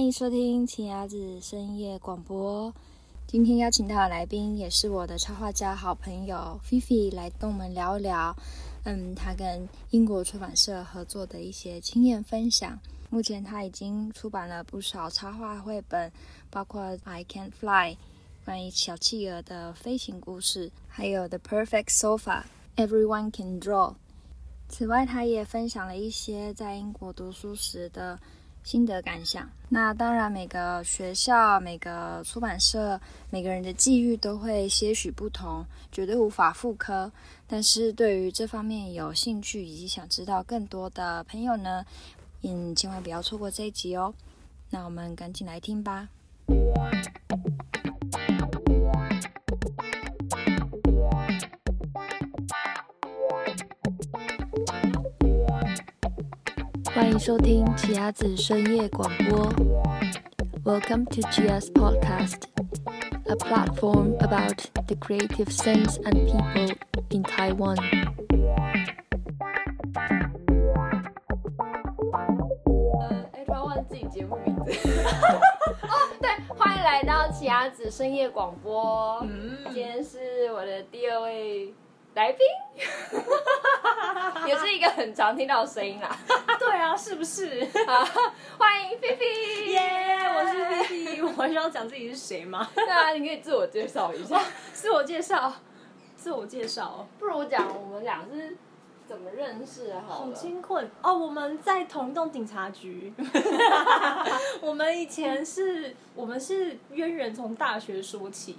欢迎收听奇亚子深夜广播。今天邀请到的来宾也是我的插画家好朋友菲菲，来跟我们聊聊，嗯，他跟英国出版社合作的一些经验分享。目前他已经出版了不少插画绘本，包括《I Can't Fly》关于小企鹅的飞行故事，还有《The Perfect Sofa》，Everyone Can Draw。此外，他也分享了一些在英国读书时的。心得感想。那当然，每个学校、每个出版社、每个人的际遇都会些许不同，绝对无法复刻。但是对于这方面有兴趣以及想知道更多的朋友呢，嗯，千万不要错过这一集哦。那我们赶紧来听吧。欢迎收听奇亚子深夜广播。Welcome to Chia's Podcast, a platform about the creative sense and people in Taiwan. 哎，突然忘记节目名字。哦，对，欢迎来到奇亚子深夜广播。嗯，今天是我的第二位。来宾，也是一个很常听到的声音啦。对啊，是不是？好，欢迎菲菲。耶我是菲菲。我需要讲自己是谁吗？对啊，你可以自我介绍一下。自我介绍，自我介绍。不如我讲我们俩是怎么认识的？好，好艰困哦。我们在同一栋警察局。我们以前是，我们是渊源从大学说起。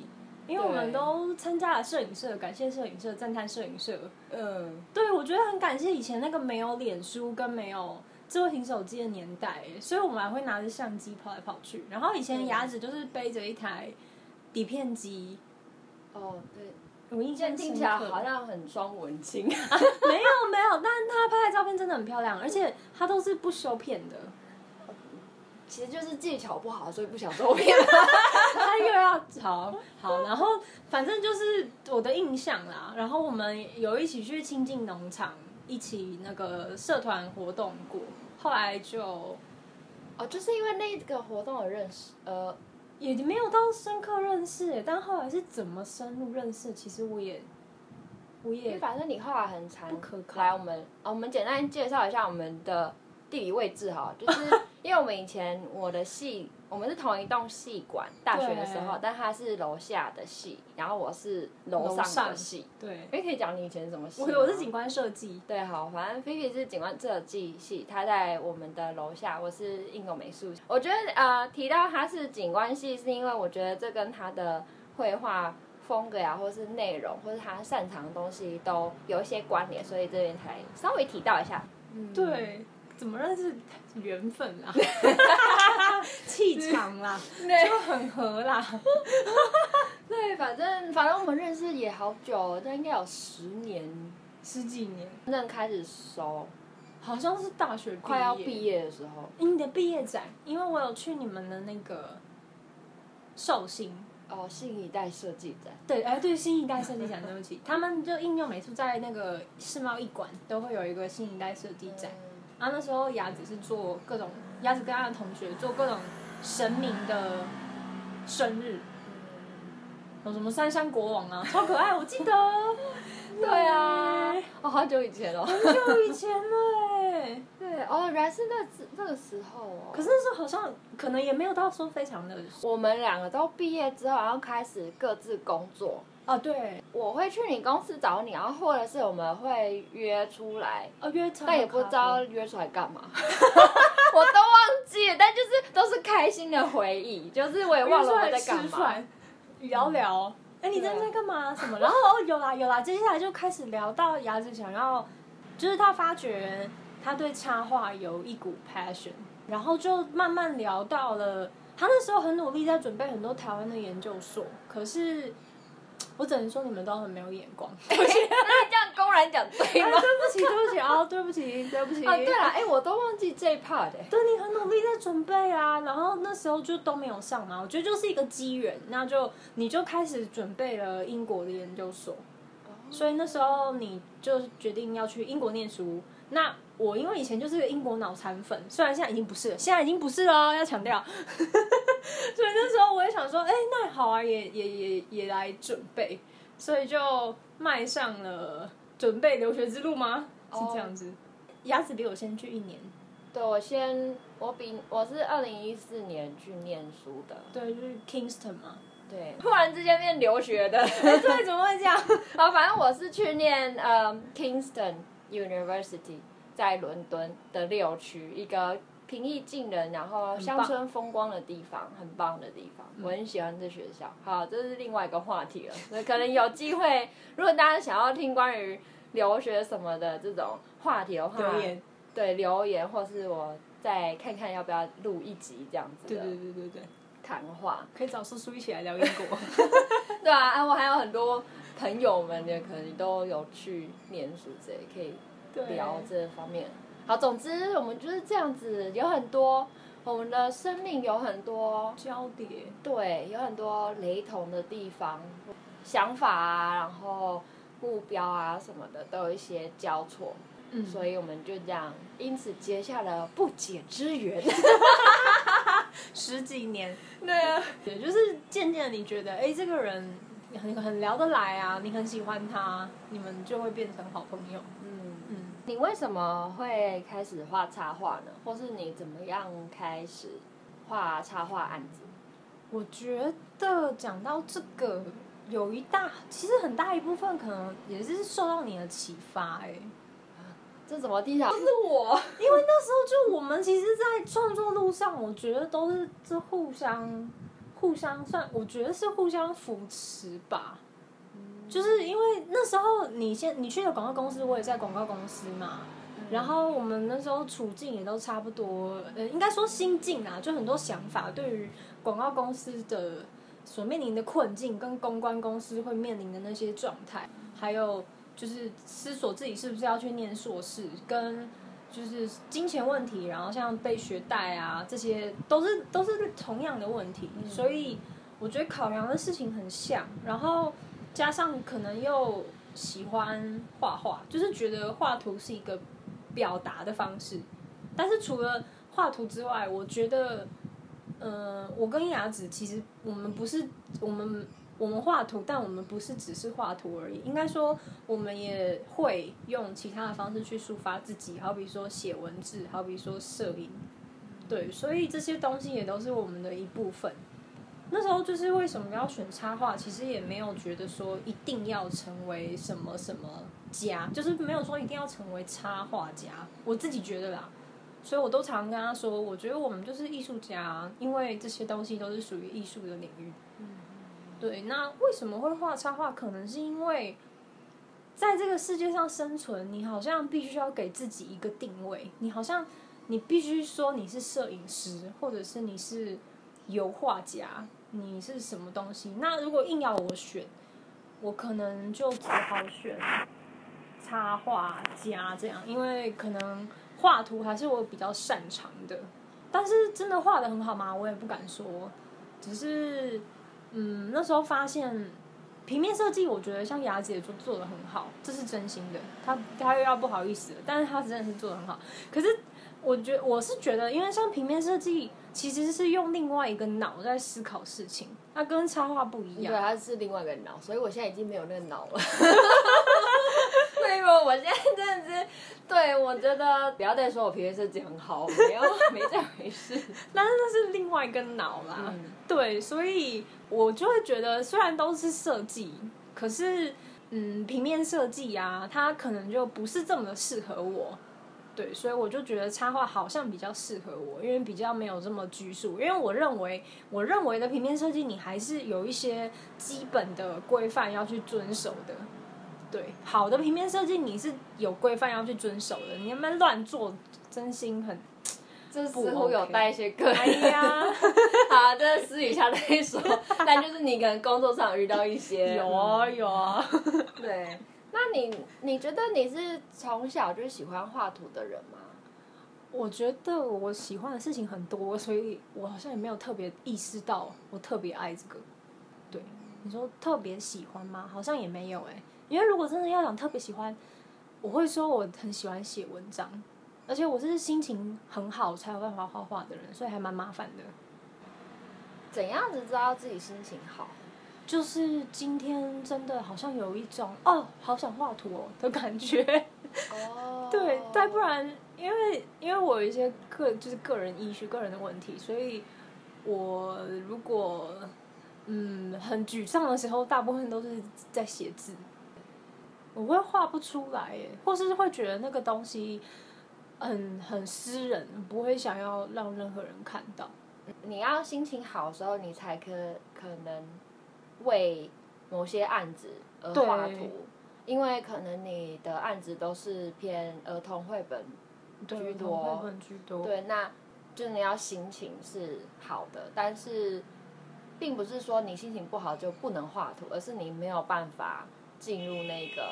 因为我们都参加了摄影社，感谢摄影社，赞叹摄影社。嗯，对，我觉得很感谢以前那个没有脸书跟没有智慧型手机的年代，所以我们还会拿着相机跑来跑去。然后以前牙子就是背着一台底片机。哦，对，我印象听起来好像很装文青。没有没有，但他拍的照片真的很漂亮，而且他都是不修片的。其实就是技巧不好，所以不想收片。他又要好好，然后反正就是我的印象啦。然后我们有一起去亲近农场，一起那个社团活动过。后来就哦，就是因为那个活动的认识，呃，也没有到深刻认识。但后来是怎么深入认识？其实我也我也，反正你后来很惨。不可靠。来，我们啊，我们简单介绍一下我们的地理位置哈，就是。因为我们以前我的系，我们是同一栋系馆，大学的时候，但他是楼下的系，然后我是楼上的系。对，哎，可以讲你以前是什么系？我我是景观设计。对，好，反正菲菲是景观设计系，他在我们的楼下，我是应用美术。我觉得呃，提到他是景观系，是因为我觉得这跟他的绘画风格呀、啊，或是内容，或是他擅长的东西都有一些关联，所以这边才稍微提到一下。嗯，对。怎么认识？缘分啦，气场啦，就很合啦。对，反正反正我们认识也好久，了，但应该有十年、十几年。真正开始熟，好像是大学快要毕业的时候。你的毕业展，因为我有去你们的那个寿星哦，新一代设计展。对，哎，对，新一代设计展，对不起，他们就应用美术在那个世贸一馆都会有一个新一代设计展。嗯然后那时候雅子是做各种，雅子跟他的同学做各种神明的生日，有什么三山国王啊，超可爱，我记得。对啊，哦，好久以前了。很久以前了 哎。对，哦，原来是那那个时候哦。可是那时候好像可能也没有到说非常的。我们两个都毕业之后，然后开始各自工作。哦，对，我会去你公司找你，然后或者是我们会约出来，哦约出来，但也不知道约出来干嘛，我都忘记了，但就是都是开心的回忆，就是我也忘了我在干嘛，聊聊，哎、嗯，你在在干嘛？什么？然后哦，有啦有啦，接下来就开始聊到牙子想要，就是他发觉他对插画有一股 passion，然后就慢慢聊到了，他那时候很努力在准备很多台湾的研究所，可是。我只能说你们都很没有眼光。那你这样公然讲对吗？对不起，对不起啊，对不起，对不起。啊，对了，哎，我都忘记这一 part 哎。对，你很努力在准备啊，然后那时候就都没有上嘛。我觉得就是一个机缘，那就你就开始准备了英国的研究所。所以那时候你就决定要去英国念书，那我因为以前就是个英国脑残粉，虽然现在已经不是了，现在已经不是了，要强调。所以那时候我也想说，哎、欸，那好啊，也也也也来准备，所以就迈上了准备留学之路吗？是这样子。鸭子比我先去一年。对，我先，我比我是二零一四年去念书的。对，就是 Kingston 嘛。对，突然之间变留学的，对，怎么会这样？好，反正我是去念呃 Kingston University，在伦敦的六区，一个平易近人，然后乡村风光的地方，很棒，的地方，我很喜欢这学校。好，这是另外一个话题了，所以可能有机会，如果大家想要听关于留学什么的这种话题的话。对，留言或是我再看看要不要录一集这样子的。对对对对对。谈话可以找叔叔一起来聊英国。对啊，哎，我还有很多朋友们也可能都有去念书之类，可以聊这方面。好，总之我们就是这样子，有很多我们的生命有很多交叠，对，有很多雷同的地方，想法啊，然后目标啊什么的都有一些交错。嗯，所以我们就这样，因此结下了不解之缘，十几年。对啊，也就是渐渐你觉得，哎，这个人很很聊得来啊，你很喜欢他，你们就会变成好朋友。你为什么会开始画插画呢？或是你怎么样开始画插画案子？我觉得讲到这个，有一大，其实很大一部分可能也是受到你的启发，哎。这怎么地下？不是我，因为那时候就我们其实，在创作路上，我觉得都是这互相、互相算，我觉得是互相扶持吧。嗯、就是因为那时候你先你去了广告公司，我也在广告公司嘛。嗯、然后我们那时候处境也都差不多，呃，应该说心境啊，就很多想法，对于广告公司的所面临的困境，跟公关公司会面临的那些状态，还有。就是思索自己是不是要去念硕士，跟就是金钱问题，然后像被学贷啊，这些都是都是同样的问题，嗯、所以我觉得考量的事情很像，然后加上可能又喜欢画画，就是觉得画图是一个表达的方式，但是除了画图之外，我觉得，嗯、呃，我跟雅子其实我们不是我们。我们画图，但我们不是只是画图而已。应该说，我们也会用其他的方式去抒发自己，好比说写文字，好比说摄影。对，所以这些东西也都是我们的一部分。那时候就是为什么要选插画，其实也没有觉得说一定要成为什么什么家，就是没有说一定要成为插画家。我自己觉得啦，所以我都常跟他说，我觉得我们就是艺术家，因为这些东西都是属于艺术的领域。对，那为什么会画插画？可能是因为，在这个世界上生存，你好像必须要给自己一个定位。你好像，你必须说你是摄影师，或者是你是油画家，你是什么东西？那如果硬要我选，我可能就只好选插画家这样，因为可能画图还是我比较擅长的。但是真的画得很好吗？我也不敢说，只是。嗯，那时候发现平面设计，我觉得像雅姐做做的很好，这是真心的。他他又要不好意思，但是他真的是做的很好。可是我觉我是觉得，因为像平面设计其实是用另外一个脑在思考事情，它跟插画不一样。对，它是另外一个脑，所以我现在已经没有那个脑了。对吗？我现在真的是，对，我觉得不要再说我平面设计很好，没有没这回事。但是那是另外一个脑啦，嗯、对，所以。我就会觉得，虽然都是设计，可是，嗯，平面设计啊，它可能就不是这么的适合我，对，所以我就觉得插画好像比较适合我，因为比较没有这么拘束。因为我认为，我认为的平面设计，你还是有一些基本的规范要去遵守的。对，好的平面设计，你是有规范要去遵守的，你们乱做，真心很。这似乎有带一些个人，哎呀，好，这私底下再说。但就是你可能工作上遇到一些，有啊有啊。对，那你你觉得你是从小就喜欢画图的人吗？我觉得我喜欢的事情很多，所以我好像也没有特别意识到我特别爱这个。对，你说特别喜欢吗？好像也没有哎、欸，因为如果真的要讲特别喜欢，我会说我很喜欢写文章，而且我是心情很好才有办法画画的人，所以还蛮麻烦的。怎样子知道自己心情好？就是今天真的好像有一种哦，好想画图哦的感觉。哦。对，再不然，因为因为我有一些个就是个人医学、个人的问题，所以我如果嗯很沮丧的时候，大部分都是在写字。我会画不出来耶，或是会觉得那个东西很很私人，不会想要让任何人看到。你要心情好的时候，你才可可能为某些案子而画图，因为可能你的案子都是偏儿童绘本居多，居多。对，那就是你要心情是好的，但是并不是说你心情不好就不能画图，而是你没有办法。进入那个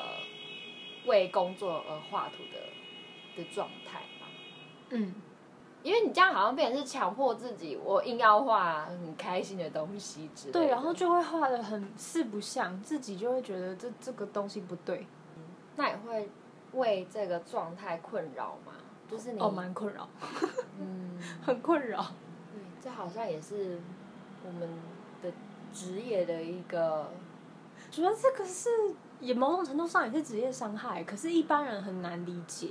为工作而画图的的状态吧。嗯，因为你这样好像变成是强迫自己，我硬要画很开心的东西之类的。对，然后就会画的很四不像，自己就会觉得这这个东西不对。嗯，那也会为这个状态困扰吗？就是你哦，蛮困扰，嗯，很困扰。对，这好像也是我们的职业的一个。主要这个是也某种程度上也是职业伤害，可是一般人很难理解。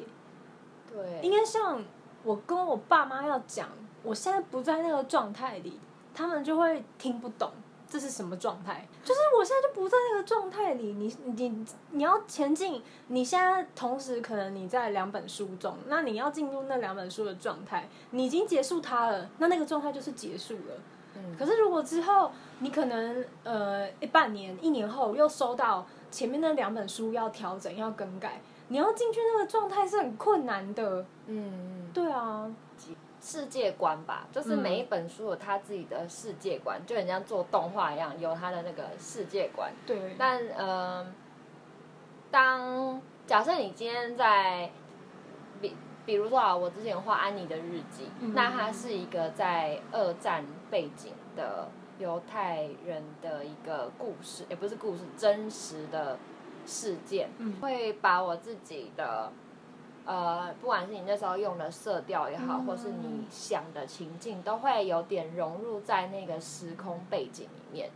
对，应该像我跟我爸妈要讲，我现在不在那个状态里，他们就会听不懂这是什么状态。就是我现在就不在那个状态里，你你你要前进，你现在同时可能你在两本书中，那你要进入那两本书的状态，你已经结束它了，那那个状态就是结束了。嗯，可是如果之后你可能呃一半年一年后又收到前面那两本书要调整要更改，你要进去那个状态是很困难的。嗯，对啊，世界观吧，就是每一本书有他自己的世界观，嗯、就很像做动画一样，有他的那个世界观。对。但呃，当假设你今天在比比如说啊，我之前画安妮的日记，嗯、那它是一个在二战。背景的犹太人的一个故事，也不是故事，真实的事件，嗯、会把我自己的，呃，不管是你那时候用的色调也好，嗯、或是你想的情境，都会有点融入在那个时空背景里面。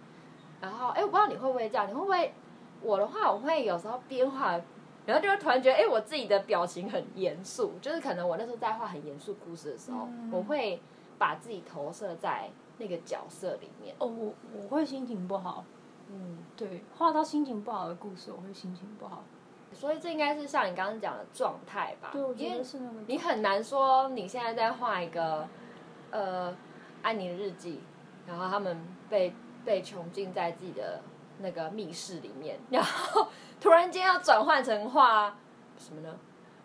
然后，哎，我不知道你会不会这样，你会不会？我的话，我会有时候边画，然后就会突然觉得，哎，我自己的表情很严肃，就是可能我那时候在画很严肃故事的时候，嗯、我会把自己投射在。那个角色里面哦，我我会心情不好，嗯，对，画到心情不好的故事，我会心情不好，所以这应该是像你刚刚讲的状态吧？对，我觉得是那个。你很难说你现在在画一个，呃，安妮的日记，然后他们被被囚禁在自己的那个密室里面，然后突然间要转换成画什么呢？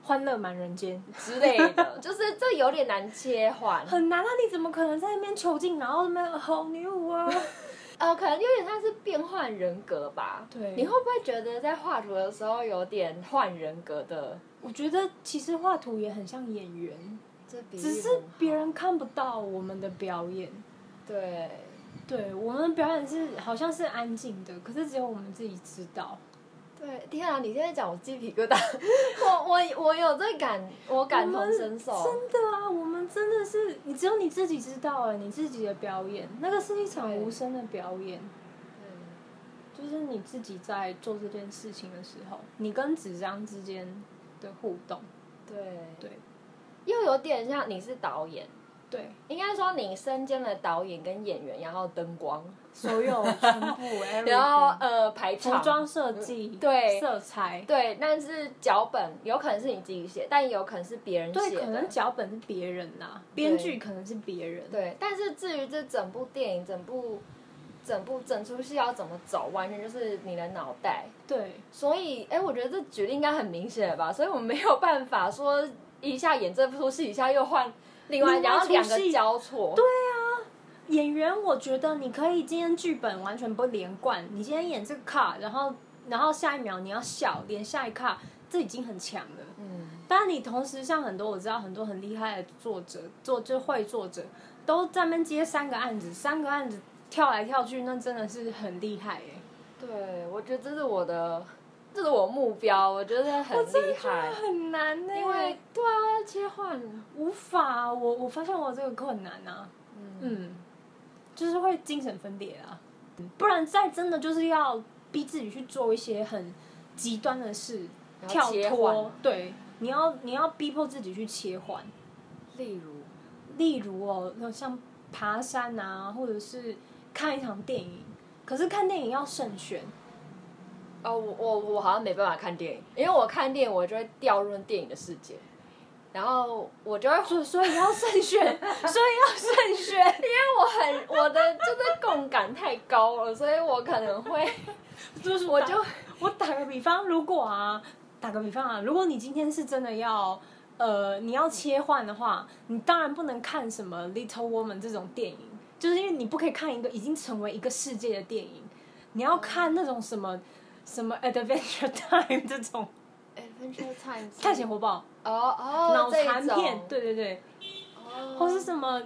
欢乐满人间之类的，就是这有点难切换，很难啊！你怎么可能在那边囚禁，然后那边好牛啊？呃，可能有点像是变换人格吧。对，你会不会觉得在画图的时候有点换人格的？我觉得其实画图也很像演员，只是别人看不到我们的表演。对，对，我们的表演是好像是安静的，可是只有我们自己知道。对，天啊！你现在讲我鸡皮疙瘩，我我我有在感，我感同身受。真的啊，我们真的是，你只有你自己知道哎，你自己的表演，那个是一场无声的表演。对，就是你自己在做这件事情的时候，你跟纸张之间的互动。对对，又有点像你是导演。对，应该说你身兼了导演跟演员，然后灯光，所有 全部，然后呃排场、服装设计、嗯，对，色彩，对，但是脚本有可能是你自己写，但也有可能是别人写可能脚本是别人呐、啊，编剧可能是别人，对。但是至于这整部电影、整部、整部整出戏要怎么走，完全就是你的脑袋。对，所以哎，我觉得这举例应该很明显了吧？所以我们没有办法说一下演这部戏，一下又换。另外，然后两个交错。对啊，演员，我觉得你可以今天剧本完全不连贯，你今天演这个卡，然后然后下一秒你要笑，连下一卡，这已经很强了。嗯。当然，你同时像很多我知道很多很厉害的作者，作就会作者都在那边接三个案子，三个案子跳来跳去，那真的是很厉害哎。对，我觉得这是我的。这是我目标，我觉得很厉害，很难呢。因为对啊，要切换无法，我我发现我这个困难啊，嗯，嗯，就是会精神分裂啊，不然再真的就是要逼自己去做一些很极端的事，跳脱，对，你要你要逼迫自己去切换，例如？例如哦，像爬山啊，或者是看一场电影，可是看电影要慎选。哦，我我我好像没办法看电影，因为我看电影我就会掉入电影的世界，然后我就会所所以要慎选，所以要慎选，因为我很我的就是共感太高了，所以我可能会 就是我就我打个比方，如果啊打个比方啊，如果你今天是真的要呃你要切换的话，你当然不能看什么 Little Woman 这种电影，就是因为你不可以看一个已经成为一个世界的电影，你要看那种什么。什么 Adventure Time 这种，Adventure Time 探险活宝哦哦，脑残片，对对对，哦，或是什么？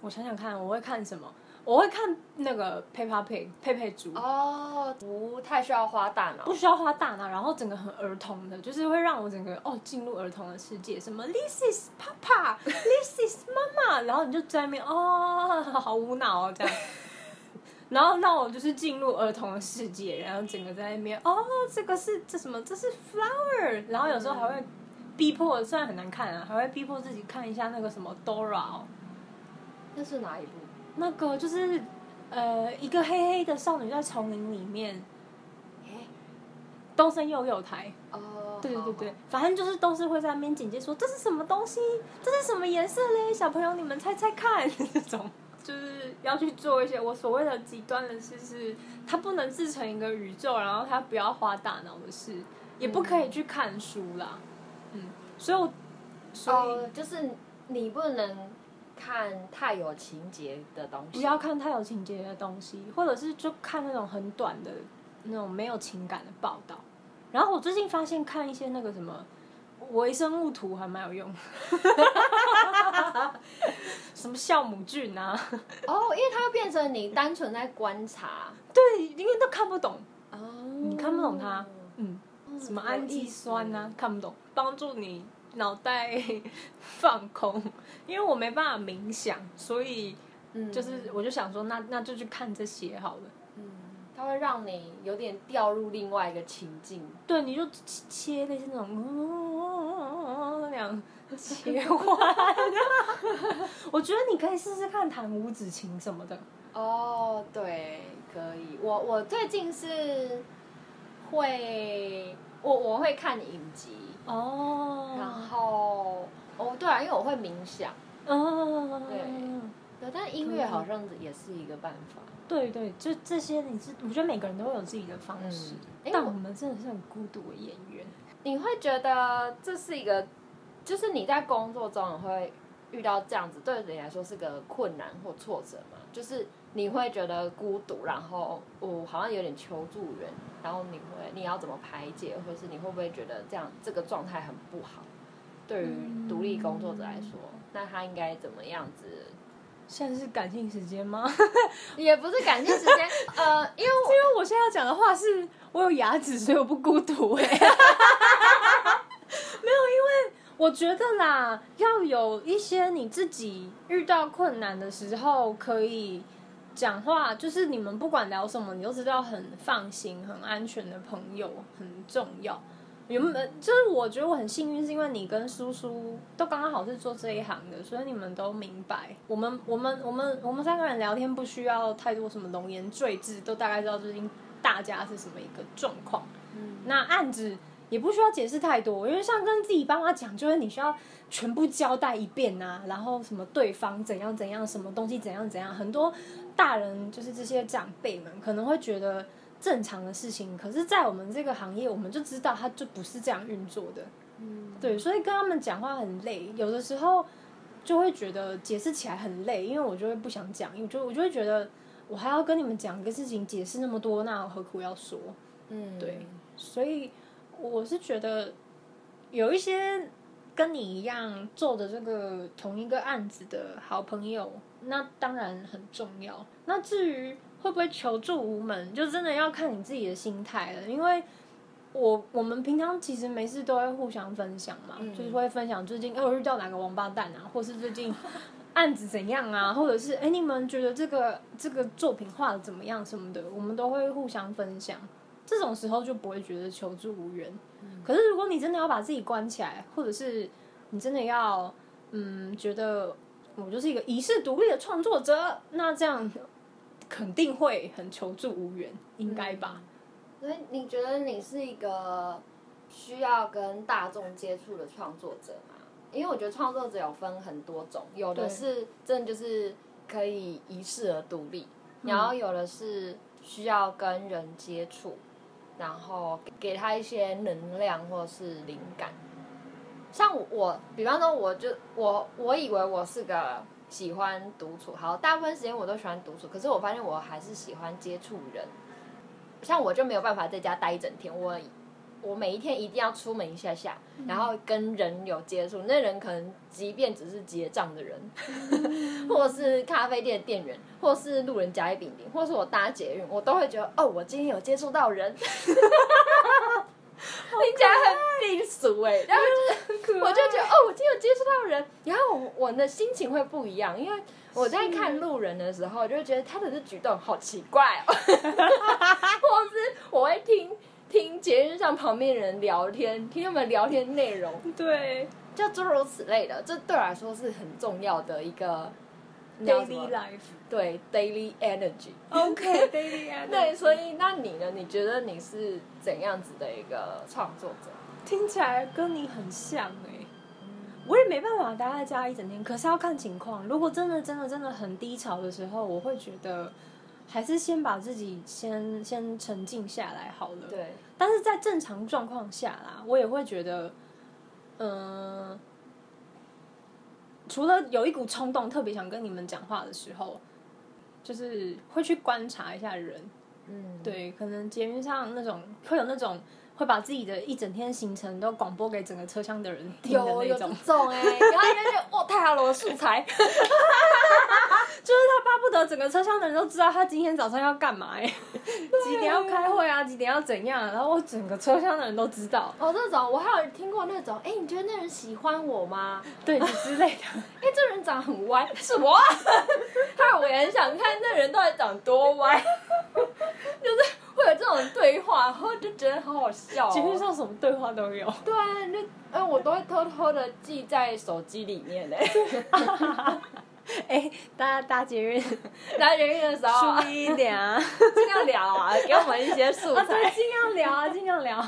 我想想看，我会看什么？我会看那个 Peppa Pig 佩佩猪哦，不太需要花大脑，不需要花大脑，然后整个很儿童的，就是会让我整个哦进入儿童的世界，什么 This is Papa，This is Mama，然后你就在那边哦，好无脑哦这样。然后让我就是进入儿童的世界，然后整个在那边哦，这个是这什么？这是 flower。然后有时候还会逼迫，虽然很难看啊，还会逼迫自己看一下那个什么 Dora 哦。那是哪一部？那个就是呃，一个黑黑的少女在丛林里面。哎，东森幼幼台。哦。对对对对，反正就是都是会在那边简介说这是什么东西，这是什么颜色嘞？小朋友你们猜猜看，这种。就是要去做一些我所谓的极端的事，是他不能自成一个宇宙，然后他不要花大脑的事，也不可以去看书啦。嗯，所以我，所以、哦、就是你不能看太有情节的东西，不要看太有情节的东西，或者是就看那种很短的那种没有情感的报道。然后我最近发现看一些那个什么。微生物图还蛮有用，什么酵母菌啊？哦，因为它会变成你单纯在观察，对，因为都看不懂，哦，你看不懂它，嗯，什么氨基酸啊，看不懂，帮助你脑袋 放空，因为我没办法冥想，所以，嗯，就是我就想说，那那就去看这些好了。它会让你有点掉入另外一个情境，对，你就切类似那种，那样 切换。我觉得你可以试试看弹五指琴什么的。哦，对，可以。我我最近是会，我我会看影集。哦。然后，哦，对啊，因为我会冥想。哦。对。对，但音乐好像也是一个办法。对对，就这些，你是我觉得每个人都会有自己的方式，嗯、但我们真的是很孤独的演员。你会觉得这是一个，就是你在工作中你会遇到这样子，对你来说是个困难或挫折吗？就是你会觉得孤独，然后我、哦、好像有点求助人，然后你会你要怎么排解，或是你会不会觉得这样这个状态很不好？对于独立工作者来说，嗯、那他应该怎么样子？现在是感性时间吗？也不是感性时间，呃，因为因为我现在要讲的话是，我有牙齿，所以我不孤独哎。没有，因为我觉得啦，要有一些你自己遇到困难的时候可以讲话，就是你们不管聊什么，你都知道很放心、很安全的朋友很重要。原本就是我觉得我很幸运，是因为你跟叔叔都刚刚好是做这一行的，所以你们都明白。我们我们我们我们三个人聊天不需要太多什么龙颜坠字，都大概知道最近大家是什么一个状况。嗯，那案子也不需要解释太多，因为像跟自己爸妈讲，就是你需要全部交代一遍啊，然后什么对方怎样怎样，什么东西怎样怎样，很多大人就是这些长辈们可能会觉得。正常的事情，可是，在我们这个行业，我们就知道它就不是这样运作的。嗯，对，所以跟他们讲话很累，有的时候就会觉得解释起来很累，因为我就会不想讲，因为就我就会觉得我还要跟你们讲一个事情，解释那么多，那我何苦要说？嗯，对，所以我是觉得有一些跟你一样做的这个同一个案子的好朋友，那当然很重要。那至于。会不会求助无门？就真的要看你自己的心态了。因为我我们平常其实没事都会互相分享嘛，嗯、就是会分享最近哎我遇到哪个王八蛋啊，或是最近 案子怎样啊，或者是哎你们觉得这个这个作品画的怎么样什么的，我们都会互相分享。这种时候就不会觉得求助无援。嗯、可是如果你真的要把自己关起来，或者是你真的要嗯觉得我就是一个遗世独立的创作者，那这样肯定会很求助无援，应该吧？嗯所以你觉得你是一个需要跟大众接触的创作者吗？因为我觉得创作者有分很多种，有的是真的就是可以一世而独立，然后有的是需要跟人接触，然后给他一些能量或是灵感。像我，比方说，我就我我以为我是个喜欢独处，好，大部分时间我都喜欢独处，可是我发现我还是喜欢接触人。像我就没有办法在家待一整天，我我每一天一定要出门一下下，然后跟人有接触。那人可能即便只是结账的人，或者是咖啡店的店员，或是路人甲乙丙丁，或是我搭捷运，我都会觉得哦，我今天有接触到人，听起来很避俗哎，然后就是我就觉得哦，我今天有接触到人，然后我我的心情会不一样，因为。我在看路人的时候，就会觉得他的这举动好奇怪哦，或是我会听听节日上旁边人聊天，听他们聊天内容，对，就诸如此类的，这对我来说是很重要的一个 daily life，对 daily energy。OK，daily energy。对，所以那你呢？你觉得你是怎样子的一个创作者？听起来跟你很像哎、欸。我也没办法待在家一整天，可是要看情况。如果真的、真的、真的很低潮的时候，我会觉得还是先把自己先先沉静下来好了。对。但是在正常状况下啦，我也会觉得，嗯、呃，除了有一股冲动，特别想跟你们讲话的时候，就是会去观察一下人。嗯，对，可能节目上那种会有那种。会把自己的一整天行程都广播给整个车厢的人听的那种，有这种哎、欸，然后人家就哇太好了，我素材，就是他巴不得整个车厢的人都知道他今天早上要干嘛哎、欸，几点要开会啊，几点要怎样，然后我整个车厢的人都知道。哦，这种我还有听过那种，哎，你觉得那人喜欢我吗？对，之类的。哎，这人长得很歪，是我。他我也很想看那人到底长多歪，就是。会有这种对话，然后就觉得好好笑，哦。基本上什么对话都有。对啊，那呃，我都会偷偷的记在手机里面嘞。哎，大家搭捷运，搭捷运的时候，注意一点啊，尽量聊啊，给我们一些素材。尽量聊啊，尽量聊，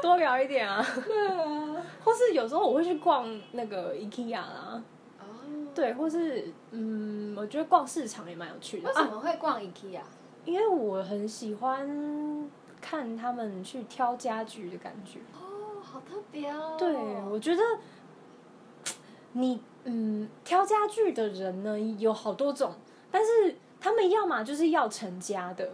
多聊一点啊。对啊。或是有时候我会去逛那个 IKEA 啊。哦。对，或是嗯，我觉得逛市场也蛮有趣的。为什么会逛 IKEA？因为我很喜欢看他们去挑家具的感觉。哦，好特别哦。对，我觉得你嗯，挑家具的人呢有好多种，但是他们要么就是要成家的，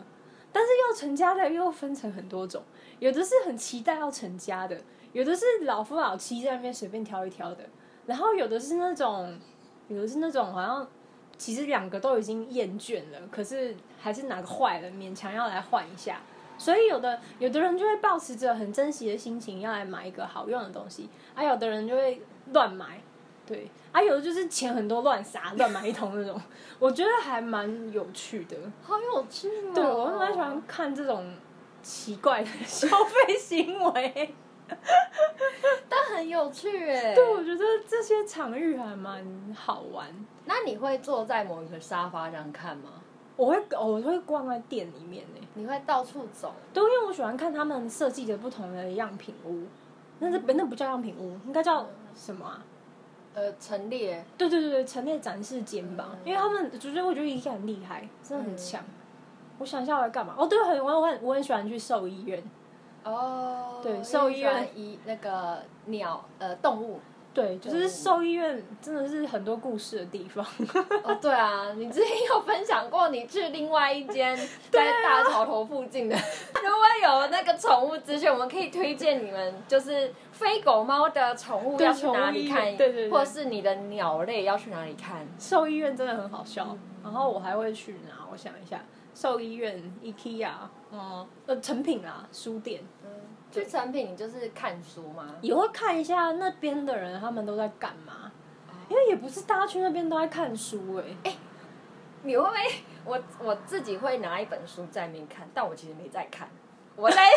但是要成家的又分成很多种，有的是很期待要成家的，有的是老夫老妻在那边随便挑一挑的，然后有的是那种，有的是那种好像。其实两个都已经厌倦了，可是还是哪个坏了，勉强要来换一下。所以有的有的人就会抱持着很珍惜的心情要来买一个好用的东西，啊，有的人就会乱买，对，啊，有的就是钱很多乱撒，乱买一通那种。我觉得还蛮有趣的，好有趣哦。对，我蛮喜欢看这种奇怪的消费行为。但很有趣哎，对，我觉得这些场域还蛮好玩。那你会坐在某一个沙发上看吗？我会，我会逛在店里面呢。你会到处走？对，因为我喜欢看他们设计的不同的样品屋。那是那不叫样品屋，应该叫什么啊？呃，陈列。对对对对，陈列展示间吧。因为他们，就是我觉得一个很厉害，真的很强。我想一下我要干嘛？哦，对，很我很我很喜欢去兽医院。哦，对，兽医院医那个鸟呃动物，对，就是兽医院真的是很多故事的地方。哦，对啊，你之前有分享过你去另外一间 在大桥头附近的，如果有那个宠物资讯，我们可以推荐你们，就是非狗猫的宠物要去哪里看，对对，或者是你的鸟类要去哪里看。兽医院真的很好笑，然后我还会去哪？我想一下。兽医院、IKEA，哦，呃，成品啊，书店，去成品就是看书吗？也会看一下那边的人他们都在干嘛，因为也不是大家去那边都在看书哎、欸。哎、欸，你会不会？我我自己会拿一本书在那边看，但我其实没在看，我在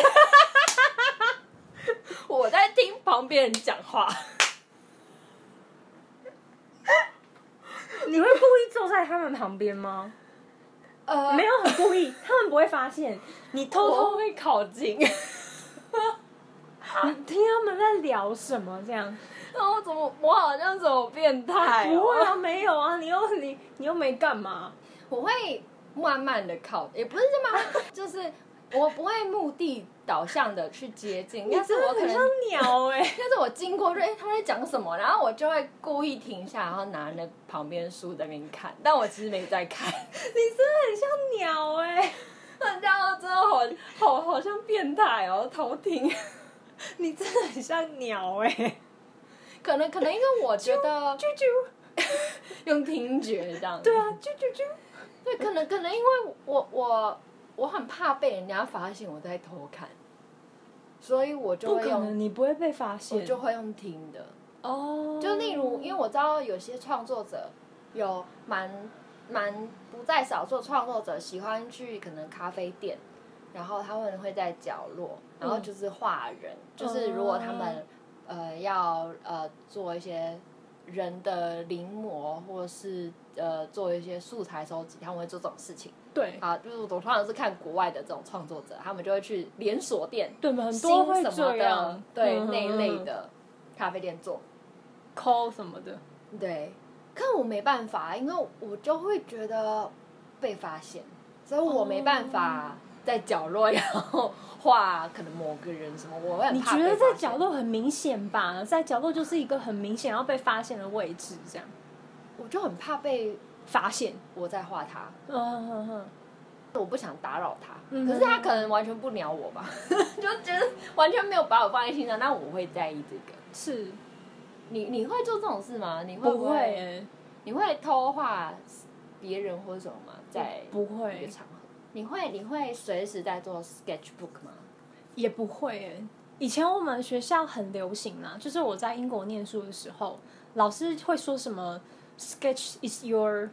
我在听旁边人讲话。你会故意坐在他们旁边吗？呃，没有很故意，他们不会发现。你偷偷会靠近，你听他们在聊什么这样？那我怎么我好像怎么变态？不会啊，没有啊，你又你你又没干嘛？我会慢慢的靠，也不是这么，就是。我不会目的导向的去接近，但是我可能像鸟哎，但是我经过就哎他们在讲什么，然后我就会故意停下，然后拿那旁边书在那边看，但我其实没在看。你真的很像鸟哎，那这样真的好好好像变态哦，偷听。你真的很像鸟哎，可能可能因为我觉得啾啾，用听觉这样。对啊，啾啾啾。对，可能可能因为我我。我很怕被人家发现我在偷看，所以我就会用。你不会被发现，我就会用听的。哦。Oh. 就例如，因为我知道有些创作者有蛮蛮不在少数创作者喜欢去可能咖啡店，然后他们会在角落，然后就是画人，嗯、就是如果他们、oh. 呃要呃做一些人的临摹，或者是呃做一些素材收集，他们会做这种事情。对。啊，就是我通常是看国外的这种创作者，他们就会去连锁店，对，很多会这样，对那一类的咖啡店做，call 什么的，对。可我没办法，因为我就会觉得被发现，所以我没办法在角落然后画可能某个人什么，我会很怕。你觉得在角落很明显吧？在角落就是一个很明显要被发现的位置，这样，我就很怕被。发现我在画他，嗯哼哼，我不想打扰他，嗯、可是他可能完全不鸟我吧，就觉得完全没有把我放在心上，那我会在意这个。是，你你会做这种事吗？你会不会？不会欸、你会偷画别人或者什么吗？在不会场合，你会你会随时在做 sketchbook 吗？也不会。以前我们学校很流行啊，就是我在英国念书的时候，老师会说什么？Sketch is your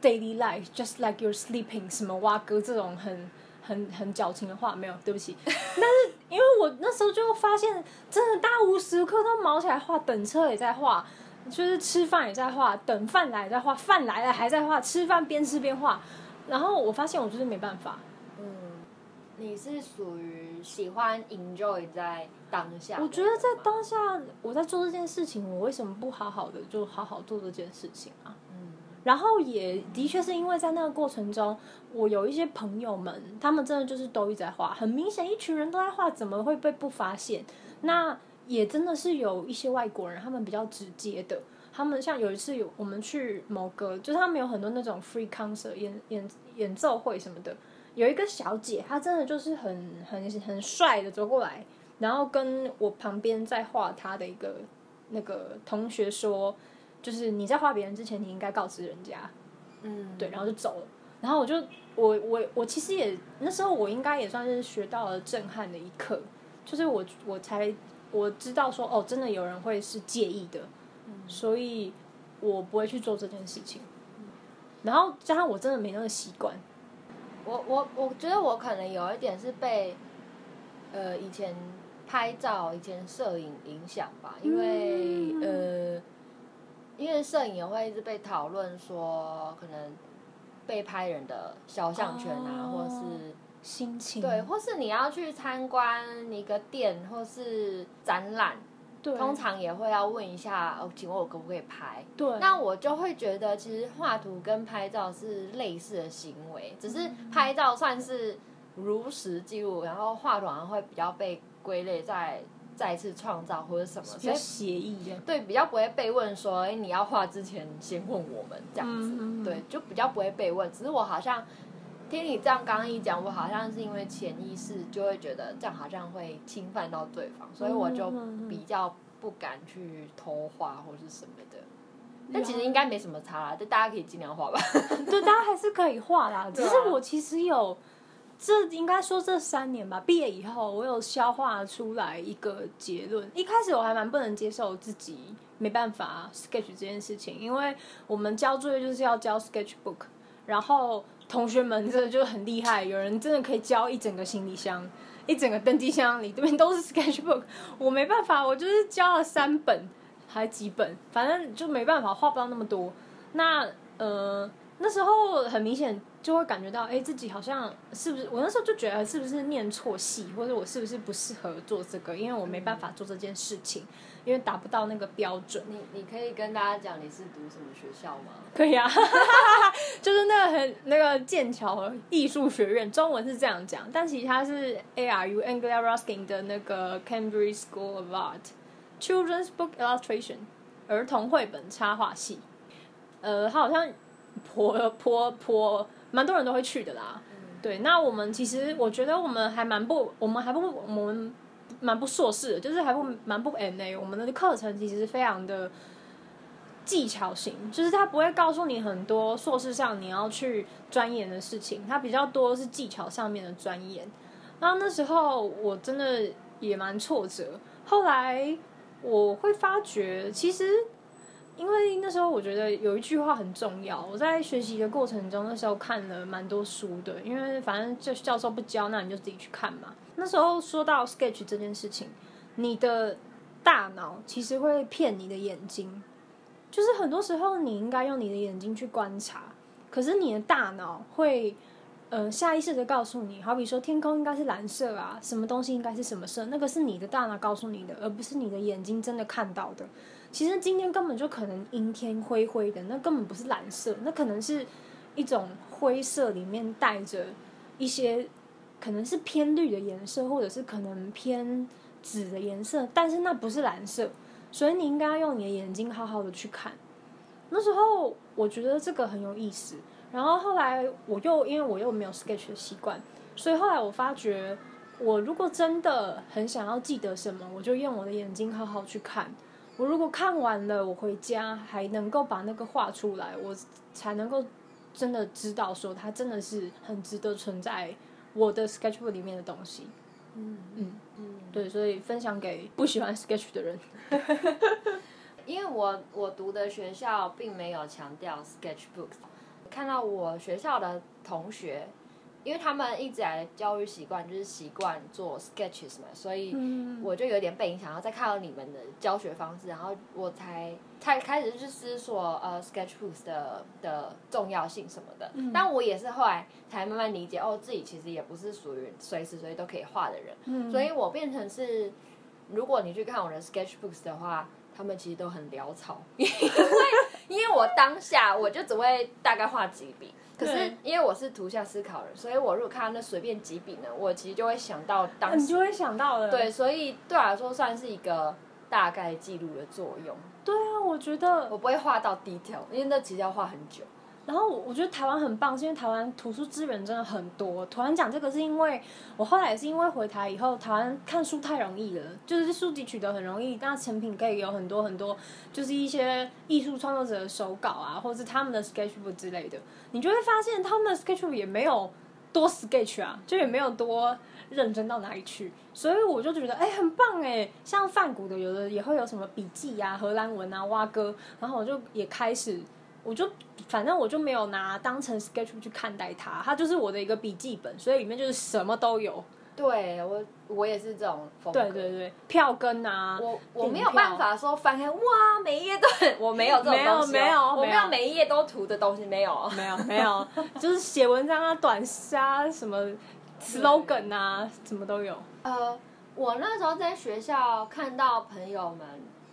daily life, just like you're sleeping。什么蛙哥这种很很很矫情的话没有，对不起。但是因为我那时候就发现，真的大家无时无刻都毛起来画，等车也在画，就是吃饭也在画，等饭来也在画，饭来了还在画，吃饭边吃边画。然后我发现我就是没办法。嗯，你是属于喜欢 enjoy 在当下？我觉得在当下，我在做这件事情，我为什么不好好的就好好做这件事情啊？嗯，然后也的确是因为在那个过程中，我有一些朋友们，他们真的就是都一直在画，很明显一群人都在画，怎么会被不发现？那也真的是有一些外国人，他们比较直接的，他们像有一次有我们去某个，就是他们有很多那种 free concert 演演演奏会什么的，有一个小姐，她真的就是很很很帅的走过来。然后跟我旁边在画他的一个那个同学说，就是你在画别人之前，你应该告知人家，嗯，对，然后就走了。然后我就我我我其实也那时候我应该也算是学到了震撼的一课，就是我我才我知道说哦，真的有人会是介意的，嗯，所以我不会去做这件事情。然后加上我真的没那个习惯，我我我觉得我可能有一点是被呃以前。拍照以前摄影影响吧，因为、嗯、呃，因为摄影也会一直被讨论说，可能被拍人的肖像权啊，哦、或是心情，对，或是你要去参观一个店或是展览，对通常也会要问一下，哦，请问我可不可以拍？对，那我就会觉得，其实画图跟拍照是类似的行为，只是拍照算是如实记录，然后画图好像会比较被。归类在再次创造或者什么，比较协议的，对，比较不会被问说，哎，你要画之前先问我们这样子，嗯、对，就比较不会被问。只是我好像听你这样刚刚一讲，我好像是因为潜意识就会觉得这样好像会侵犯到对方，所以我就比较不敢去偷画或是什么的。但其实应该没什么差啦，就大家可以尽量画吧。对，大家还是可以画啦。只是我其实有。这应该说这三年吧，毕业以后我有消化出来一个结论。一开始我还蛮不能接受自己没办法 sketch 这件事情，因为我们交作业就是要交 sketchbook，然后同学们真的就很厉害，有人真的可以交一整个行李箱，一整个登机箱里这边都是 sketchbook，我没办法，我就是交了三本还几本，反正就没办法画不到那么多。那呃。那时候很明显就会感觉到，哎，自己好像是不是？我那时候就觉得是不是念错系，或者我是不是不适合做这个？因为我没办法做这件事情，因为达不到那个标准。你你可以跟大家讲你是读什么学校吗？可以啊，就是那个很那个剑桥艺术学院，中文是这样讲，但其实它是 ARU Anglia Ruskin 的那个 Cambridge School of Art Children's Book Illustration 儿童绘本插画系。呃，它好像。颇颇颇，蛮多人都会去的啦。嗯、对，那我们其实我觉得我们还蛮不，我们还不，我们蛮不硕士的，就是还不蛮不 MA。我们的课程其实非常的技巧型，就是他不会告诉你很多硕士上你要去钻研的事情，它比较多是技巧上面的钻研。然后那时候我真的也蛮挫折，后来我会发觉其实。因为那时候我觉得有一句话很重要，我在学习的过程中，那时候看了蛮多书的。因为反正就教授不教，那你就自己去看嘛。那时候说到 sketch 这件事情，你的大脑其实会骗你的眼睛，就是很多时候你应该用你的眼睛去观察，可是你的大脑会呃下意识的告诉你，好比说天空应该是蓝色啊，什么东西应该是什么色，那个是你的大脑告诉你的，而不是你的眼睛真的看到的。其实今天根本就可能阴天灰灰的，那根本不是蓝色，那可能是一种灰色里面带着一些可能是偏绿的颜色，或者是可能偏紫的颜色，但是那不是蓝色，所以你应该要用你的眼睛好好的去看。那时候我觉得这个很有意思，然后后来我又因为我又没有 sketch 的习惯，所以后来我发觉，我如果真的很想要记得什么，我就用我的眼睛好好去看。我如果看完了，我回家还能够把那个画出来，我才能够真的知道说它真的是很值得存在我的 sketchbook 里面的东西。嗯嗯嗯，对，所以分享给不喜欢 sketch 的人。因为我我读的学校并没有强调 sketchbook，看到我学校的同学。因为他们一直以来的教育习惯就是习惯做 sketches 嘛，所以我就有点被影响。然后再看到你们的教学方式，然后我才才开始去思索呃 sketchbooks 的的重要性什么的。嗯、但我也是后来才慢慢理解，哦，自己其实也不是属于随时随地都可以画的人。嗯、所以我变成是，如果你去看我的 sketchbooks 的话，他们其实都很潦草，因为因为我当下我就只会大概画几笔。可是因为我是图像思考人，所以我如果看到那随便几笔呢，我其实就会想到当时，你就会想到了。对，所以对我来说算是一个大概记录的作用。对啊，我觉得我不会画到 detail，因为那其实要画很久。然后我觉得台湾很棒，是因为台湾图书资源真的很多。突然讲这个是因为我后来也是因为回台以后，台湾看书太容易了，就是书籍取得很容易，那成品可以有很多很多，就是一些艺术创作者的手稿啊，或者是他们的 sketchbook 之类的，你就会发现他们的 sketchbook 也没有多 sketch 啊，就也没有多认真到哪里去，所以我就觉得哎、很棒哎，像梵谷的有的也会有什么笔记啊、荷兰文啊、蛙歌，然后我就也开始。我就反正我就没有拿当成 sketchbook 去看待它，它就是我的一个笔记本，所以里面就是什么都有。对我，我也是这种风格。对对对，票根啊，我我没有办法说翻开哇，每一页都很，我没有这种东西，没有没有，我没有每一页都涂的东西，没有没有没有，就是写文章啊、短杀什么 slogan 啊，什么都有。呃，我那时候在学校看到朋友们，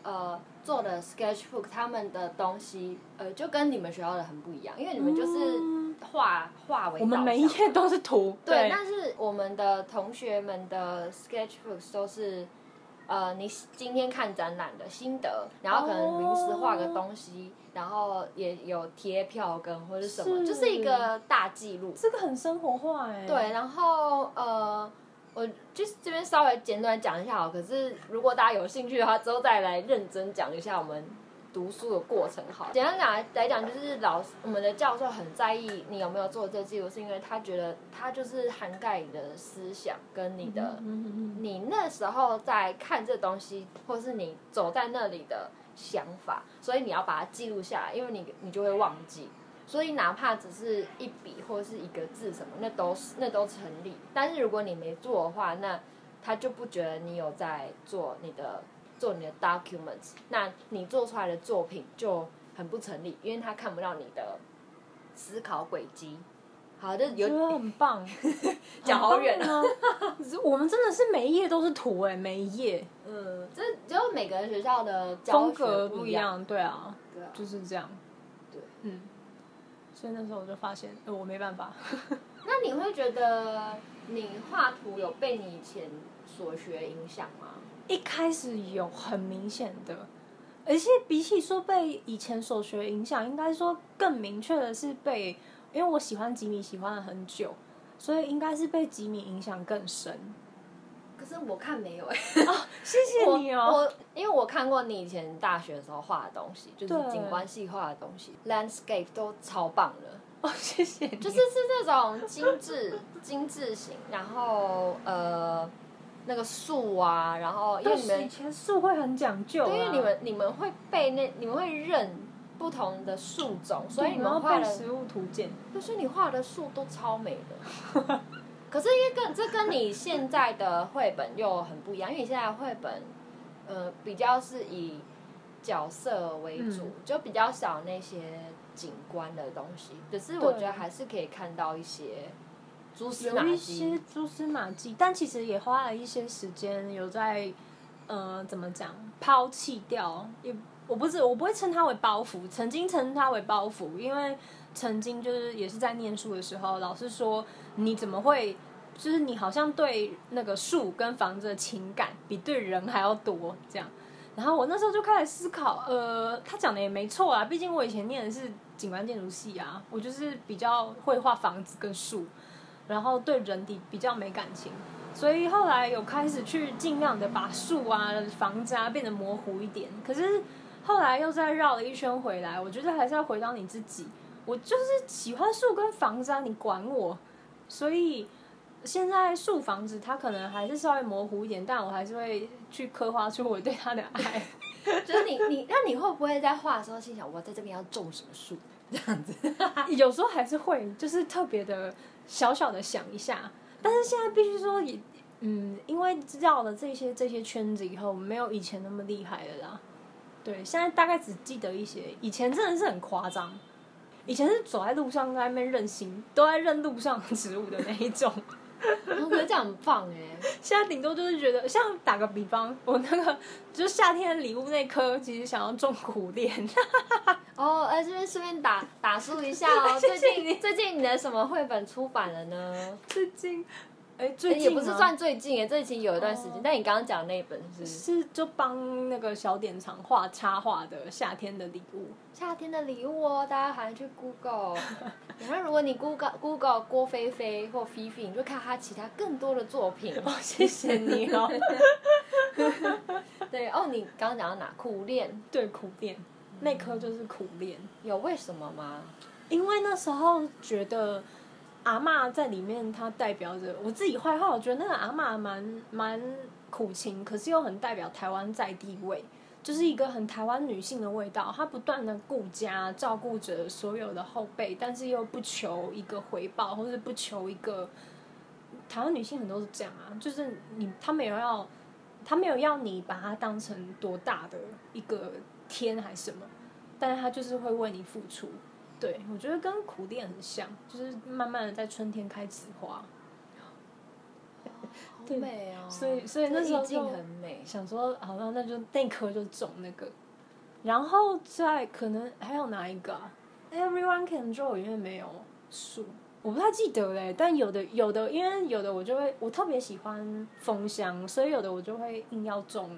呃。做的 sketchbook，他们的东西，呃，就跟你们学校的很不一样，因为你们就是画画为。我们每一页都是图。对，对，但是我们的同学们的 sketchbooks 都是，呃，你今天看展览的心得，然后可能临时画个东西，哦、然后也有贴票根或者什么，是就是一个大记录。这个很生活化哎。对，然后呃。我就是这边稍微简短讲一下好，可是如果大家有兴趣的话，之后再来认真讲一下我们读书的过程好。简单讲来讲，就是老师我们的教授很在意你有没有做这记录，是因为他觉得他就是涵盖你的思想跟你的，你那时候在看这东西，或是你走在那里的想法，所以你要把它记录下来，因为你你就会忘记。所以哪怕只是一笔或是一个字什么，那都是那都成立。但是如果你没做的话，那他就不觉得你有在做你的做你的 documents，那你做出来的作品就很不成立，因为他看不到你的思考轨迹。好，这有觉得很棒，讲好远啊！我们真的是每一页都是图哎，每一页。嗯，这就每个学校的风格不一样，对啊，对啊，就是这样。对，嗯。所以那时候我就发现，呃，我没办法。那你会觉得你画图有被你以前所学影响吗？一开始有很明显的，而且比起说被以前所学影响，应该说更明确的是被，因为我喜欢吉米喜欢了很久，所以应该是被吉米影响更深。可是我看没有哎、欸，哦，谢谢你哦。我因为我看过你以前大学的时候画的东西，就是景观系画的东西，landscape 都超棒的。哦，谢谢你。就是是那种精致、精致型，然后呃，那个树啊，然后因为你们以前树会很讲究、啊，因为你们你们会背那，你们会认不同的树种，所以你们画的实物图鉴，就是你画的树都超美的。可是，因为跟这跟你现在的绘本又很不一样，因为你现在的绘本，呃，比较是以角色为主，嗯、就比较少那些景观的东西。可是我觉得还是可以看到一些蛛丝马迹，有一些蛛丝马迹，但其实也花了一些时间，有在呃，怎么讲，抛弃掉。也我不是，我不会称它为包袱，曾经称它为包袱，因为曾经就是也是在念书的时候，老师说。你怎么会？就是你好像对那个树跟房子的情感比对人还要多这样。然后我那时候就开始思考，呃，他讲的也没错啊，毕竟我以前念的是景观建筑系啊，我就是比较会画房子跟树，然后对人的比较没感情，所以后来有开始去尽量的把树啊、房子啊变得模糊一点。可是后来又再绕了一圈回来，我觉得还是要回到你自己，我就是喜欢树跟房子啊，你管我。所以现在树房子它可能还是稍微模糊一点，但我还是会去刻画出我对它的爱。就是你你那你会不会在画的时候心想，我在这边要种什么树这样子？有时候还是会，就是特别的小小的想一下。但是现在必须说也嗯，因为绕了这些这些圈子以后，没有以前那么厉害了啦。对，现在大概只记得一些，以前真的是很夸张。以前是走在路上在那边认星，都在认路上植物的那一种。我觉得这样很棒哎。现在顶多就是觉得，像打个比方，我那个就是夏天的礼物那颗，其实想要种苦练。哦，哎，这边顺便打打书一下哦。最近 最近你的什么绘本出版了呢？最近。哎，最近也不是算最近哎，最近有一段时间。但你刚刚讲那一本是是就帮那个小典藏画插画的夏天的礼物。夏天的礼物哦，大家还去 Google。然后如果你 Google Google 郭菲菲或菲菲，你就看他其他更多的作品。哦，谢谢你哦。对哦，你刚刚讲到哪？苦练。对，苦练，那颗就是苦楝。有为什么吗？因为那时候觉得。阿嬷在里面，她代表着我自己画画。我觉得那个阿嬷蛮蛮苦情，可是又很代表台湾在地位，就是一个很台湾女性的味道。她不断的顾家，照顾着所有的后辈，但是又不求一个回报，或是不求一个。台湾女性很多是这样啊，就是你她没有要，她没有要你把她当成多大的一个天还是什么，但是她就是会为你付出。对，我觉得跟苦楝很像，就是慢慢的在春天开始花。好美哦！所以，所以那时候就很美。想说，好像，那就那棵就种那个，然后再可能还有哪一个啊？Everyone can draw 因为没有树，我不太记得嘞。但有的有的，因为有的我就会，我特别喜欢枫香，所以有的我就会硬要种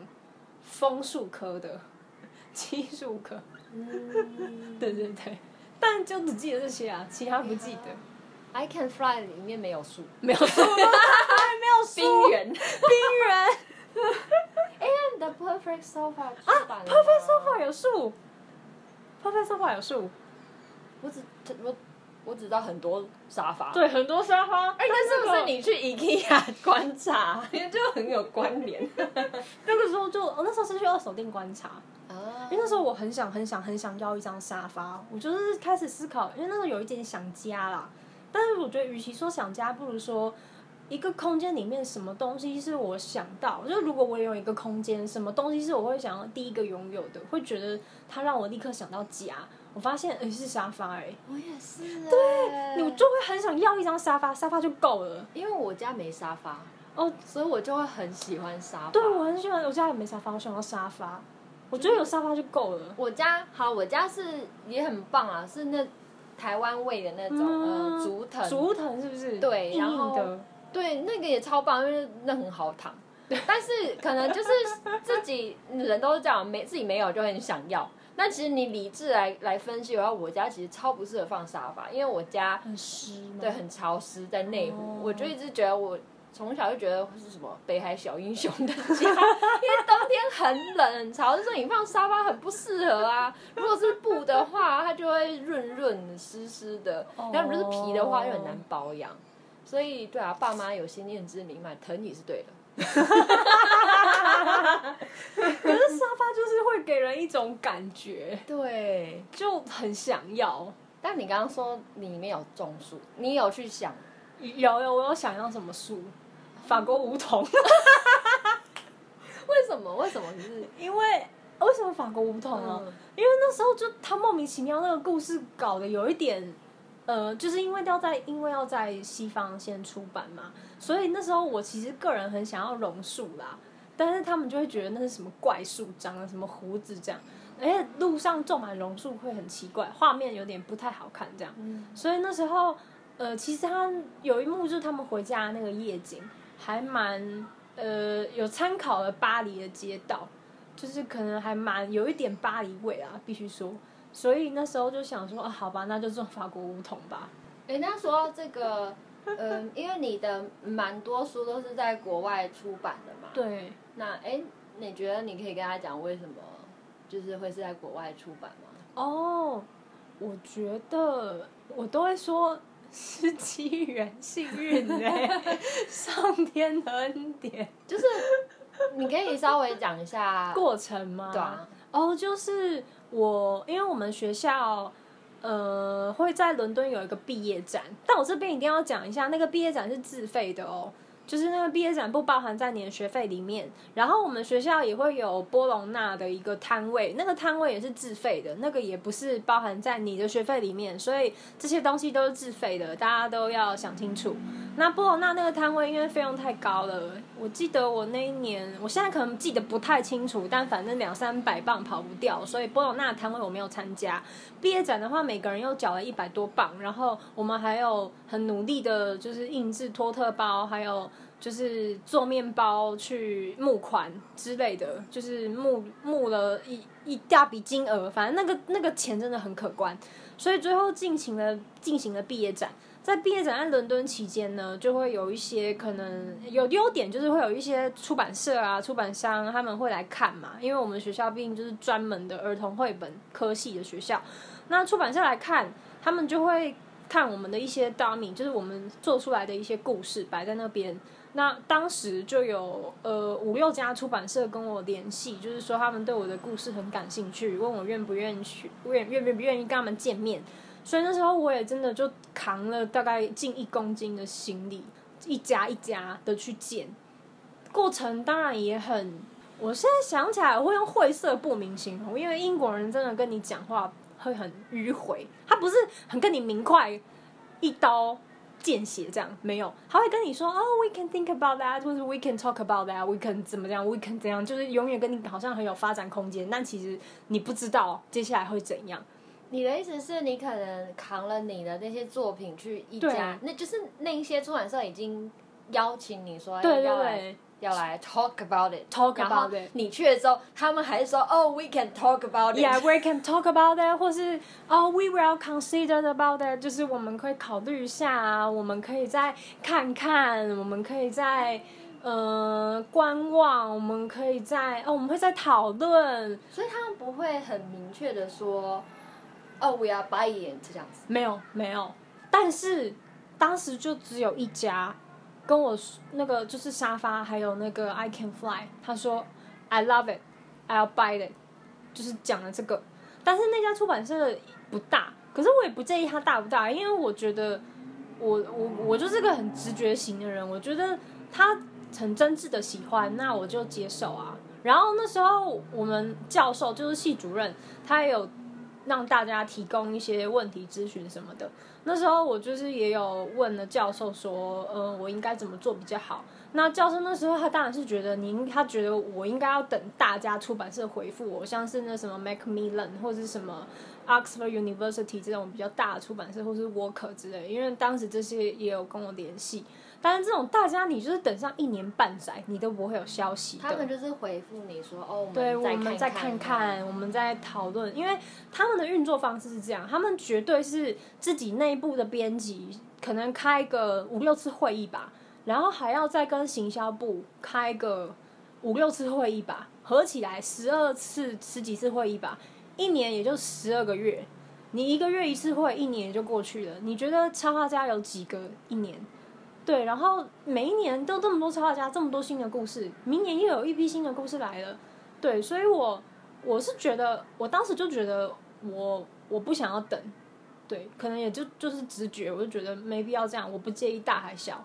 枫树科的，漆树科。嗯，对对对。但就只记得这些啊，其他不记得。I can fly 里面没有树，没有树，没有树，冰原，冰原。哎，The Perfect Sofa 啊，Perfect Sofa 有树，，Perfect Sofa 有树？我只我我只知道很多沙发。对，很多沙发。哎，那是不是你去 IKEA 观察，就很有关联？那个时候就，我那时候是去二手店观察。因为那时候我很想很想很想要一张沙发，我就是开始思考，因为那时候有一点想家啦。但是我觉得，与其说想家，不如说一个空间里面什么东西是我想到，就如果我有一个空间，什么东西是我会想要第一个拥有的，会觉得它让我立刻想到家。我发现，哎，是沙发哎，我也是。对，你就会很想要一张沙发，沙发就够了。因为我家没沙发哦，所以我就会很喜欢沙发。对，我很喜欢，我家也没沙发，我想要沙发。我觉得有沙发就够了。我家好，我家是也很棒啊，是那台湾味的那种、嗯、呃竹藤。竹藤是不是？对，然后对那个也超棒，因为那很好躺。但是可能就是自己人都是这样，没自己没有就很想要。那其实你理智来来分析的话，我家其实超不适合放沙发，因为我家很湿，对，很潮湿，在内湖，哦、我就一直觉得我。从小就觉得是什么北海小英雄的家，因为冬天很冷很潮，就说你放沙发很不适合啊。如果是布的话，它就会润润湿湿的；然后如果是皮的话，又很难保养。所以，对啊，爸妈有先见之明，嘛，疼你是对的。可是沙发就是会给人一种感觉，对，就很想要。但你刚刚说里面有种树，你有去想？有有，我有想要什么树？法国梧桐，为什么？为什么？是因为为什么法国梧桐呢？嗯、因为那时候就他莫名其妙那个故事搞得有一点，呃，就是因为要在因为要在西方先出版嘛，所以那时候我其实个人很想要榕树啦，但是他们就会觉得那是什么怪树，长了什么胡子这样，而且路上种满榕树会很奇怪，画面有点不太好看这样，嗯、所以那时候呃，其实他有一幕就是他们回家那个夜景。还蛮呃有参考了巴黎的街道，就是可能还蛮有一点巴黎味啊，必须说。所以那时候就想说啊，好吧，那就种法国梧桐吧。哎，那说到这个，嗯、呃，因为你的蛮多书都是在国外出版的嘛。对。那哎，你觉得你可以跟他讲为什么，就是会是在国外出版吗？哦，我觉得我都会说。是机缘幸运哎，上天的恩典。就是你可以稍微讲一下过程吗？对啊。哦，就是我，因为我们学校呃会在伦敦有一个毕业展，但我这边一定要讲一下，那个毕业展是自费的哦。就是那个毕业展不包含在你的学费里面，然后我们学校也会有波隆纳的一个摊位，那个摊位也是自费的，那个也不是包含在你的学费里面，所以这些东西都是自费的，大家都要想清楚。那波隆纳那个摊位因为费用太高了，我记得我那一年，我现在可能记得不太清楚，但反正两三百磅跑不掉，所以波隆纳摊位我没有参加。毕业展的话，每个人又缴了一百多磅，然后我们还有很努力的，就是印制托特包，还有。就是做面包去募款之类的，就是募募了一一大笔金额，反正那个那个钱真的很可观，所以最后进行了进行了毕业展。在毕业展在伦敦期间呢，就会有一些可能有优点，就是会有一些出版社啊、出版商他们会来看嘛，因为我们学校毕竟就是专门的儿童绘本科系的学校，那出版社来看，他们就会看我们的一些 dummy，就是我们做出来的一些故事摆在那边。那当时就有呃五六家出版社跟我联系，就是说他们对我的故事很感兴趣，问我愿不愿意去，愿愿不愿意跟他们见面。所以那时候我也真的就扛了大概近一公斤的行李，一家一家的去捡。过程当然也很，我现在想起来我会用晦涩不明形容，因为英国人真的跟你讲话会很迂回，他不是很跟你明快一刀。见血这样没有，他会跟你说哦，we can think about that，或者 we can talk about that，we can 怎么样，we can 怎样，就是永远跟你好像很有发展空间，但其实你不知道接下来会怎样。你的意思是你可能扛了你的那些作品去一家，那就是那一些出版社已经邀请你说对对对。要来 talk about it，talk about it。你去的时候，他们还是说哦，we can talk about it。Yeah，we can talk about it，或是哦，we will consider about it，就是我们可以考虑一下啊，我们可以再看看，我们可以再呃观望，我们可以在哦，我们会在讨论。所以他们不会很明确的说，哦、，We are buying 这样子。没有没有，但是当时就只有一家跟我那个就是沙发，还有那个 I Can Fly，他说 I love it，I'll buy it，就是讲了这个。但是那家出版社不大，可是我也不介意它大不大，因为我觉得我我我就是个很直觉型的人，我觉得他很真挚的喜欢，那我就接受啊。然后那时候我们教授就是系主任，他也有让大家提供一些问题咨询什么的。那时候我就是也有问了教授说，呃，我应该怎么做比较好？那教授那时候他当然是觉得您，他觉得我应该要等大家出版社回复我，像是那什么 Macmillan 或者是什么 Oxford University 这种比较大的出版社，或是 Walker 之类，因为当时这些也有跟我联系。但是这种大家，你就是等上一年半载，你都不会有消息。他们就是回复你说，哦，对，我们再看看，我们再讨论，因为他们的运作方式是这样，他们绝对是自己内部的编辑，可能开个五六次会议吧，然后还要再跟行销部开个五六次会议吧，合起来十二次、十几次会议吧，一年也就十二个月，你一个月一次会，一年也就过去了。你觉得插画家有几个一年？对，然后每一年都这么多插画家，这么多新的故事，明年又有一批新的故事来了。对，所以我我是觉得，我当时就觉得我我不想要等，对，可能也就就是直觉，我就觉得没必要这样，我不介意大还小，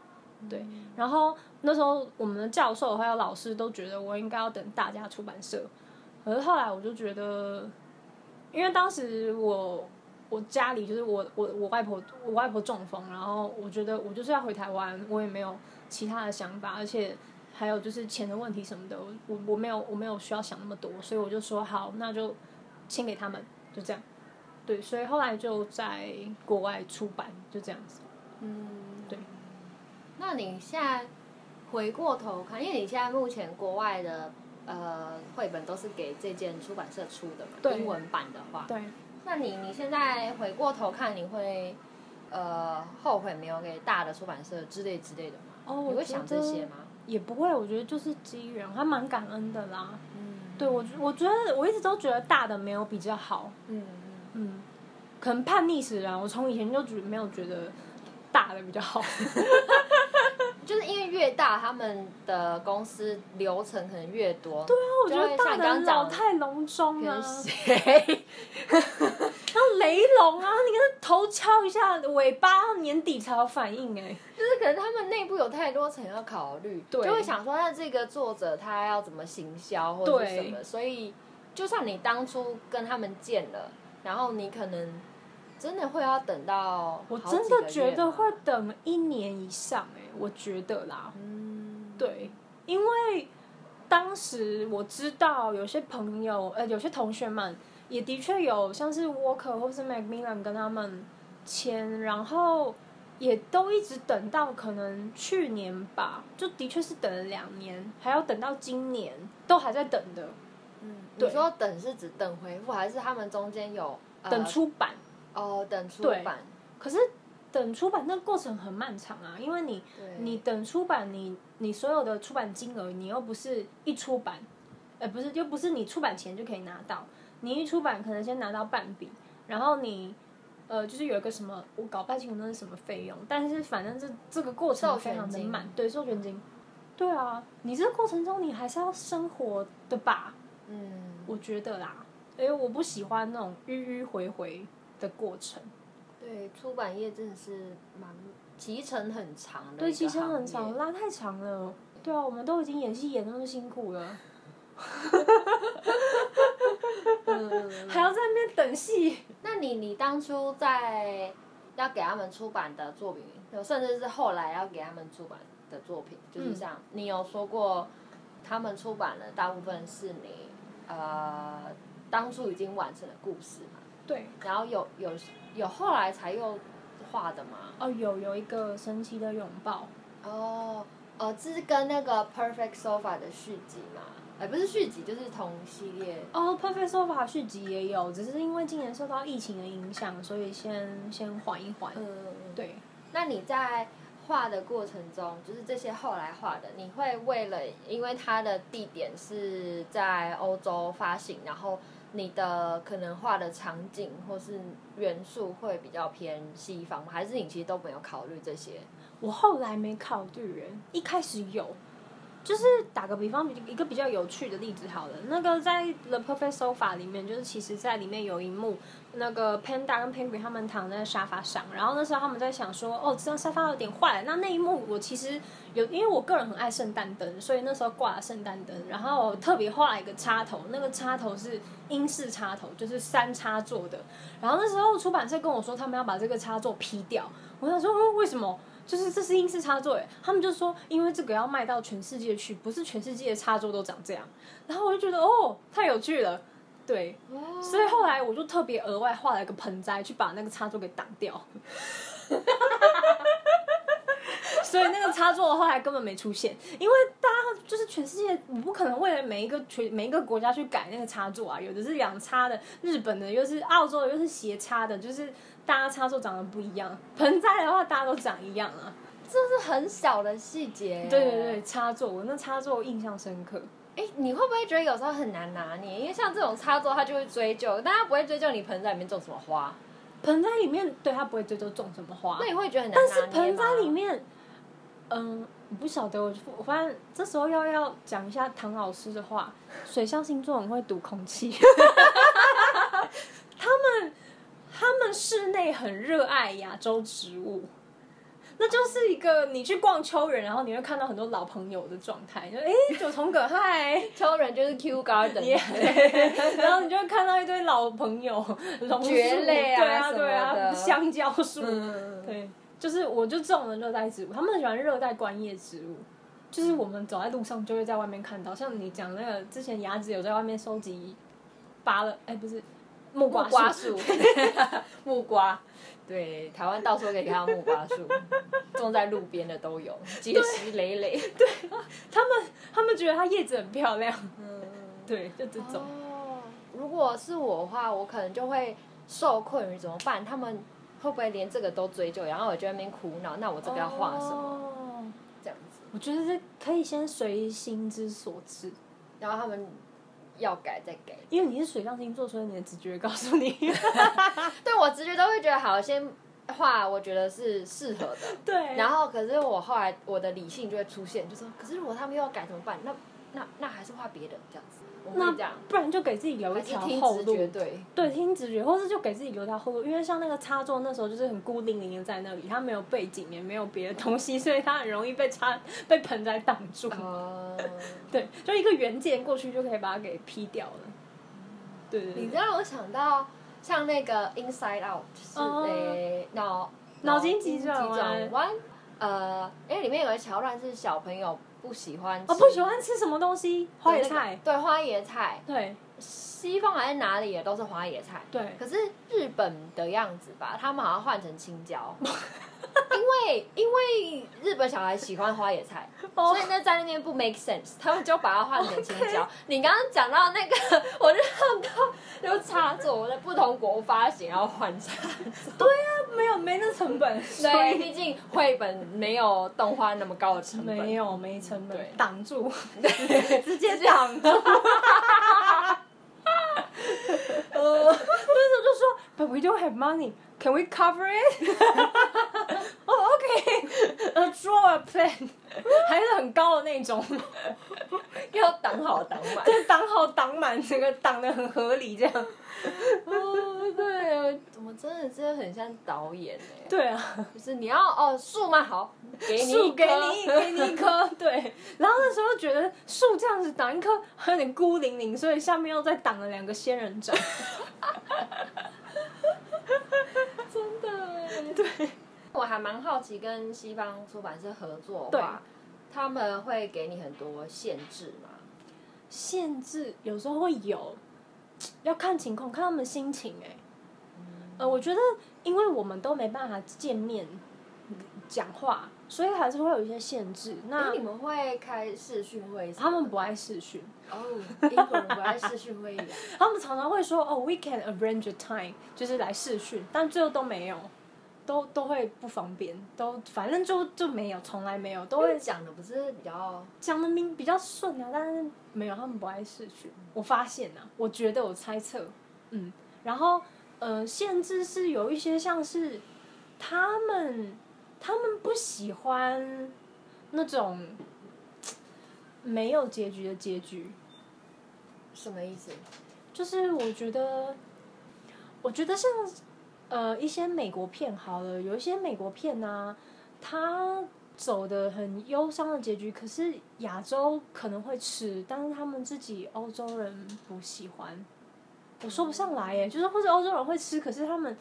对。然后那时候我们的教授还有老师都觉得我应该要等大家出版社，可是后来我就觉得，因为当时我。我家里就是我我我外婆我外婆中风，然后我觉得我就是要回台湾，我也没有其他的想法，而且还有就是钱的问题什么的，我我没有我没有需要想那么多，所以我就说好，那就签给他们，就这样。对，所以后来就在国外出版，就这样子。嗯，对。那你现在回过头看，因为你现在目前国外的呃绘本都是给这间出版社出的嘛，英文版的话，对。那你你现在回过头看，你会呃后悔没有给大的出版社之类之类的吗？哦，你会想这些吗？也不会，我觉得就是机缘，还蛮感恩的啦。嗯，对我我觉得我一直都觉得大的没有比较好。嗯嗯，可能叛逆使然，我从以前就觉没有觉得大的比较好。就是因为越大，他们的公司流程可能越多。对啊，我觉得大的老太隆重啊。谁？然后雷龙啊，你跟头敲一下，尾巴年底才有反应哎。就是可能他们内部有太多层要考虑，对，就会想说，那这个作者他要怎么行销或者什么，所以就算你当初跟他们见了，然后你可能。真的会要等到，我真的觉得会等一年以上哎，我觉得啦，嗯，对，因为当时我知道有些朋友，呃，有些同学们也的确有像是 Walker 或是 Macmillan 跟他们签，然后也都一直等到可能去年吧，就的确是等了两年，还要等到今年都还在等的。嗯，你说等是指等回复，还是他们中间有、呃、等出版？哦，等出版，可是等出版那个过程很漫长啊，因为你你等出版，你你所有的出版金额，你又不是一出版，呃，不是，又不是你出版前就可以拿到，你一出版可能先拿到半笔，然后你呃，就是有一个什么，我搞不清楚那是什么费用，但是反正这这个过程非常的慢，对，授权金，对啊，你这个过程中你还是要生活的吧？嗯，我觉得啦，因为我不喜欢那种迂迂回回。的过程，对，出版业真的是蛮提成很长的，对，提成很长，拉太长了。对啊，我们都已经演戏演那么辛苦了，嗯、还要在那边等戏。那你你当初在要给他们出版的作品，甚至是后来要给他们出版的作品，就是像、嗯、你有说过，他们出版的大部分是你呃当初已经完成的故事嘛？对，然后有有有后来才又画的吗？哦，有有一个神奇的拥抱。哦，呃，这是跟那个 Perfect Sofa 的续集嘛？哎，不是续集，就是同系列。哦，Perfect Sofa 续集也有，只是因为今年受到疫情的影响，所以先先缓一缓。嗯，对。那你在画的过程中，就是这些后来画的，你会为了因为它的地点是在欧洲发行，然后。你的可能画的场景或是元素会比较偏西方吗？还是你其实都没有考虑这些？我后来没考虑，一开始有，就是打个比方，一个比较有趣的例子好了，那个在《The Perfect Sofa》里面，就是其实在里面有一幕，那个 Panda 跟 Penguin 他们躺在沙发上，然后那时候他们在想说，哦，这张沙发有点坏。那那一幕我其实有，因为我个人很爱圣诞灯，所以那时候挂了圣诞灯，然后特别画了一个插头，那个插头是英式插头，就是三插座的。然后那时候出版社跟我说，他们要把这个插座劈掉，我想说，嗯，为什么？就是这是英式插座诶，他们就说，因为这个要卖到全世界去，不是全世界的插座都长这样。然后我就觉得哦，太有趣了，对，所以后来我就特别额外画了一个盆栽，去把那个插座给挡掉。所以那个插座后来根本没出现，因为大家就是全世界，我不可能为了每一个全每一个国家去改那个插座啊，有的是两插的，日本的又是澳洲的又是斜插的，就是。大家插座长得不一样，盆栽的话大家都长一样啊，这是很小的细节。对对对，插座，我那插座印象深刻。哎，你会不会觉得有时候很难拿捏？因为像这种插座，它就会追究，但它不会追究你盆栽里面种什么花。盆栽里面，对，它不会追究种什么花。那你会觉得很难拿？但是盆栽里面，嗯，我不晓得，我我发现这时候要要讲一下唐老师的话，水象星座很会读空气，他们。他们室内很热爱亚洲植物，那就是一个你去逛秋园，然后你会看到很多老朋友的状态，就哎，九重葛嗨，秋园就是 Q Garden，然后你就会看到一堆老朋友，榕树，蕨类啊，对啊，对啊，香蕉树，嗯、对，就是我就种了热带植物，他们很喜欢热带观叶植物，就是我们走在路上就会在外面看到，像你讲那个之前鸭子有在外面收集拔了，哎，不是。木瓜树，木瓜，对，台湾到处可以看到木瓜树，种在路边的都有，结实累累。对，他们他们觉得它叶子很漂亮。嗯，对，就这种。哦，如果是我的话，我可能就会受困于怎么办？他们会不会连这个都追究？然后我就在那边苦恼，那我这个要画什么？哦，这样子。我觉得是可以先随心之所至，然后他们。要改再改，因为你是水象星座，所以你的直觉告诉你。对，我直觉都会觉得好，先画我觉得是适合的。对。然后，可是我后来我的理性就会出现，就说：可是如果他们又要改怎么办？那那那还是画别的这样子。那不然就给自己留一条后路，对对，听直觉，或是就给自己留条后路，因为像那个插座那时候就是很孤零零的在那里，它没有背景，也没有别的东西，所以它很容易被插 被盆栽挡住。Uh、对，就一个原件过去就可以把它给劈掉了。对对对。你知道我想到像那个 Inside Out 是诶脑脑筋急转弯，呃，因为里面有个桥段是小朋友。不喜欢吃哦，不喜欢吃什么东西？花椰菜。对，花椰菜。对，西方还是哪里也都是花野菜。对。可是日本的样子吧，他们好像换成青椒。因为因为日本小孩喜欢花野菜，oh. 所以那在那边不 make sense，他们就把它换成青椒。你刚刚讲到那个，我就想到有插座在不同国发行，然后换插座。对啊，没有没那成本。对，毕竟绘本没有动画那么高的成本。没有没成本，对，挡住，对，直接挡住。呃，那时候就说，But we don't have money. Can we cover it? uh, draw a plan，还是很高的那种，要挡好挡满，对，挡好挡满，这个挡的很合理，这样。哦，对，怎么真的真的很像导演哎。对啊，就是你要哦树吗？好，给你树，给你给你一棵，对。然后那时候觉得树这样子挡一棵有点孤零零，所以下面又再挡了两个仙人掌。真的哎，对。我还蛮好奇，跟西方出版社合作的话，他们会给你很多限制吗？限制有时候会有，要看情况，看他们心情哎、呃，我觉得，因为我们都没办法见面讲话，所以还是会有一些限制。那你们会开视讯会议？他们不爱视讯。哦，英国人不爱视讯会议。他们常常会说：“哦，we can arrange a time，就是来视讯，但最后都没有。都都会不方便，都反正就就没有，从来没有，都会讲的不是比较讲的明比较顺啊，但是没有，他们不爱视讯。我发现啊，我觉得我猜测，嗯，然后呃，限制是有一些像是他们他们不喜欢那种没有结局的结局，什么意思？就是我觉得，我觉得像。呃，一些美国片好了，有一些美国片呢、啊，他走的很忧伤的结局，可是亚洲可能会吃，但是他们自己欧洲人不喜欢，我说不上来耶，就是或者欧洲人会吃，可是他们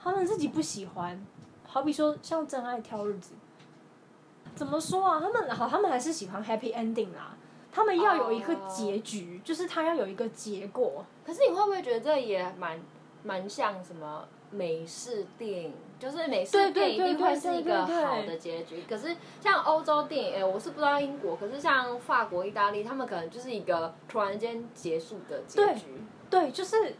他们自己不喜欢，好比说像《真爱挑日子》，怎么说啊？他们好，他们还是喜欢 happy ending 啦，他们要有一个结局，oh. 就是他要有一个结果。可是你会不会觉得这也蛮蛮像什么？美式电影就是美式电影一定会是一个好的结局，可是像欧洲电影，哎，我是不知道英国，可是像法国、意大利，他们可能就是一个突然间结束的结局。对，对，就是，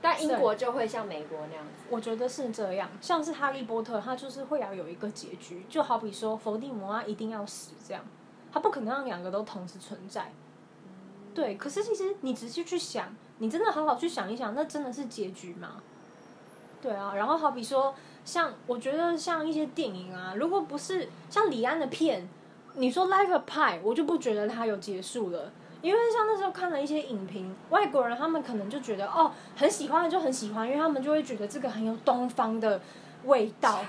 但英国就会像美国那样子。我觉得是这样，像是哈利波特，它就是会要有一个结局，就好比说伏地魔啊一定要死这样，他不可能让两个都同时存在。嗯。对，可是其实你仔细去想，你真的好好去想一想，那真的是结局吗？对啊，然后好比说，像我觉得像一些电影啊，如果不是像李安的片，你说《Life of Pi》，我就不觉得它有结束了，因为像那时候看了一些影评，外国人他们可能就觉得哦，很喜欢就很喜欢，因为他们就会觉得这个很有东方的味道，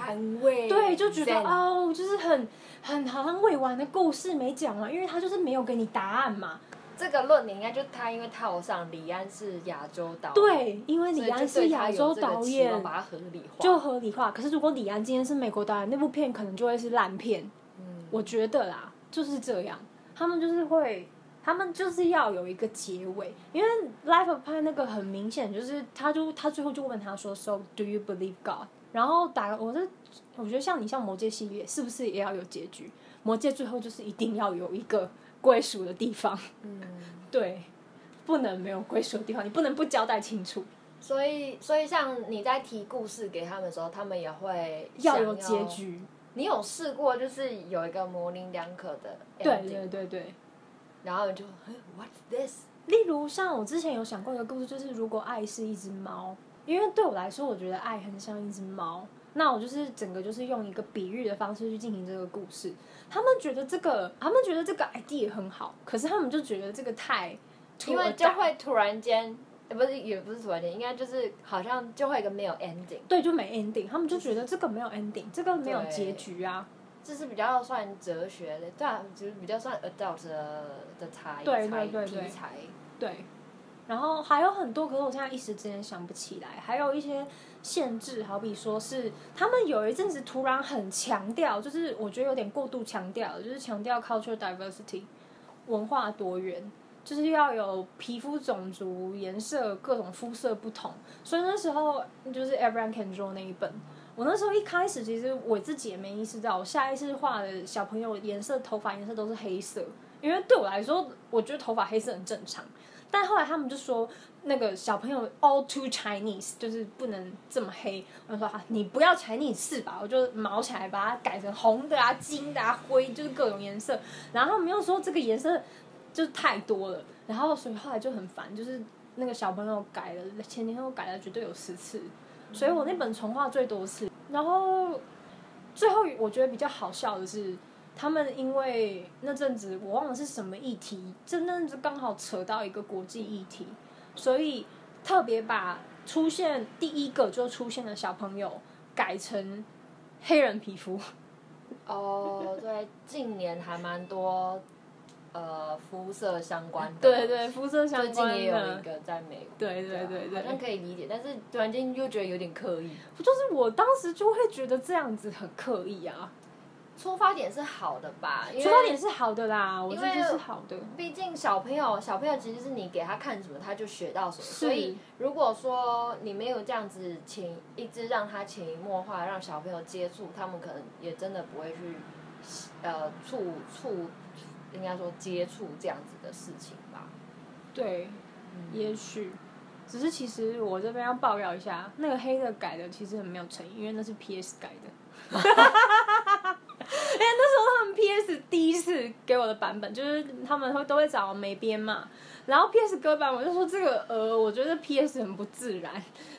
味对，就觉得哦，就是很很好像未完的故事没讲完，因为他就是没有给你答案嘛。这个论点应该就他，因为套上李安是亚洲导演，对，因为李安是亚洲导演，把它合理化，就合理化。可是如果李安今天是美国导演，那部片可能就会是烂片。嗯，我觉得啦，就是这样。他们就是会，他们就是要有一个结尾。因为《Life of Pi》那个很明显就是，他就他最后就问他说：“So do you believe God？” 然后打我这，我觉得像你像魔戒系列，是不是也要有结局？魔戒最后就是一定要有一个。归属的地方，嗯，对，不能没有归属的地方，你不能不交代清楚。所以，所以像你在提故事给他们的时候，他们也会要，要有结局。你有试过，就是有一个模棱两可的，对对对对，然后你就 What's this？例如，像我之前有想过一个故事，就是如果爱是一只猫，因为对我来说，我觉得爱很像一只猫。那我就是整个就是用一个比喻的方式去进行这个故事。他们觉得这个，他们觉得这个 idea 很好，可是他们就觉得这个太，因为就会突然间，不是也不是突然间，应该就是好像就会一个没有 ending。对，就没 ending。他们就觉得这个没有 ending，这个没有结局啊。这是比较算哲学的，对啊，就是比较算 adult 的的题对对对题材。对。然后还有很多，可是我现在一时之间想不起来。还有一些限制，好比说是他们有一阵子突然很强调，就是我觉得有点过度强调，就是强调 cultural diversity 文化多元，就是要有皮肤、种族、颜色、各种肤色不同。所以那时候就是 Everyone Can Draw 那一本，我那时候一开始其实我自己也没意识到，我下一次画的小朋友颜色、头发颜色都是黑色，因为对我来说，我觉得头发黑色很正常。但后来他们就说，那个小朋友 all too Chinese，就是不能这么黑。我就说啊，你不要 Chinese 吧，我就毛起来把它改成红的啊、金的啊、灰，就是各种颜色。然后他们又说这个颜色就是太多了，然后所以后来就很烦，就是那个小朋友改了，前前后后改了绝对有十次，所以我那本重画最多次。然后最后我觉得比较好笑的是。他们因为那阵子我忘了是什么议题，这阵子刚好扯到一个国际议题，所以特别把出现第一个就出现的小朋友改成黑人皮肤。哦，对，近年还蛮多呃肤色相关的。对对，肤色相关的。最近也有一个在美国。对对对对。好像可以理解，但是突然间又觉得有点刻意。就是我当时就会觉得这样子很刻意啊。出发点是好的吧？出发点是好的啦，我觉得是好的。毕竟小朋友，小朋友其实是你给他看什么，他就学到什么。所以如果说你没有这样子潜，一直让他潜移默化，让小朋友接触，他们可能也真的不会去，呃，触触，应该说接触这样子的事情吧。对，嗯、也许。只是其实我这边要爆料一下，那个黑的改的其实很没有诚意，因为那是 PS 改的。哎，那时候他们 PS 第一次给我的版本，就是他们会都会找没编嘛，然后 PS 歌版我就说这个呃，我觉得 PS 很不自然，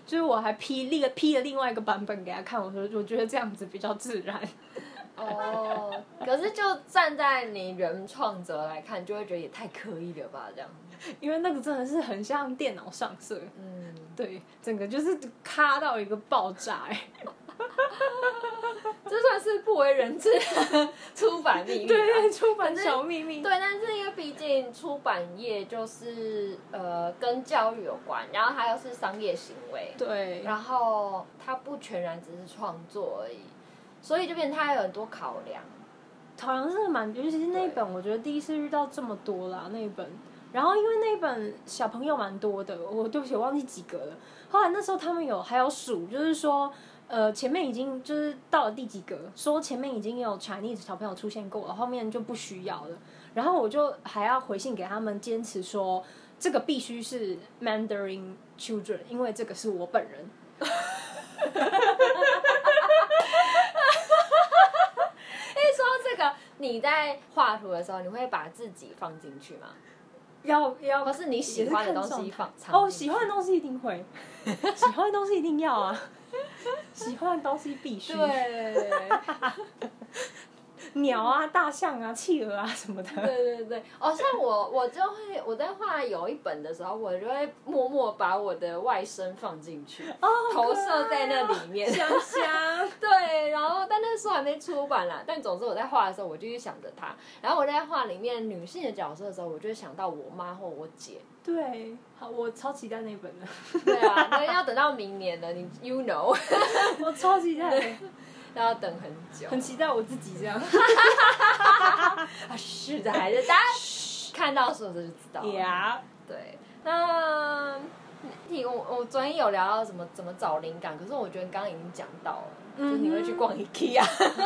就是我还 P 另个 P 了另外一个版本给他看，我说我觉得这样子比较自然。哦，可是就站在你原创者来看，就会觉得也太刻意了吧？这样，因为那个真的是很像电脑上色，嗯，对，整个就是卡到一个爆炸，哎，这算是不为人知的出版秘密，对，出版小秘密，对，但是因为毕竟出版业就是呃跟教育有关，然后它又是商业行为，对，然后它不全然只是创作而已。所以这边他还有很多考量，好像是蛮，尤其是那一本，我觉得第一次遇到这么多啦那一本。然后因为那一本小朋友蛮多的，我对不起，我忘记几个了。后来那时候他们有还有数，就是说，呃，前面已经就是到了第几个，说前面已经有 Chinese 小朋友出现过了，后面就不需要了。然后我就还要回信给他们，坚持说这个必须是 Mandarin children，因为这个是我本人 说这个。你在画图的时候，你会把自己放进去吗？要要，或是你喜欢的东西放？哦，喜欢的东西一定会，喜欢的东西一定要啊，喜欢的东西必须。对。鸟啊，大象啊，企鹅啊什么的。对对对，哦，像我，我就会我在画有一本的时候，我就会默默把我的外甥放进去，哦，投射在那里面。香香。对，然后但那书还没出版啦。但总之我在画的时候，我就会想着他。然后我在画里面女性的角色的时候，我就会想到我妈或我姐。对，好，我超期待那本的。对啊，那要等到明年了，你 you know，我超期待。要等很久，很期待我自己这样。啊，是的，还是大家看到的时候就知道了。Yeah. 对，那你我我昨天有聊到怎么怎么找灵感，可是我觉得刚刚已经讲到了。就你会去逛 IKEA，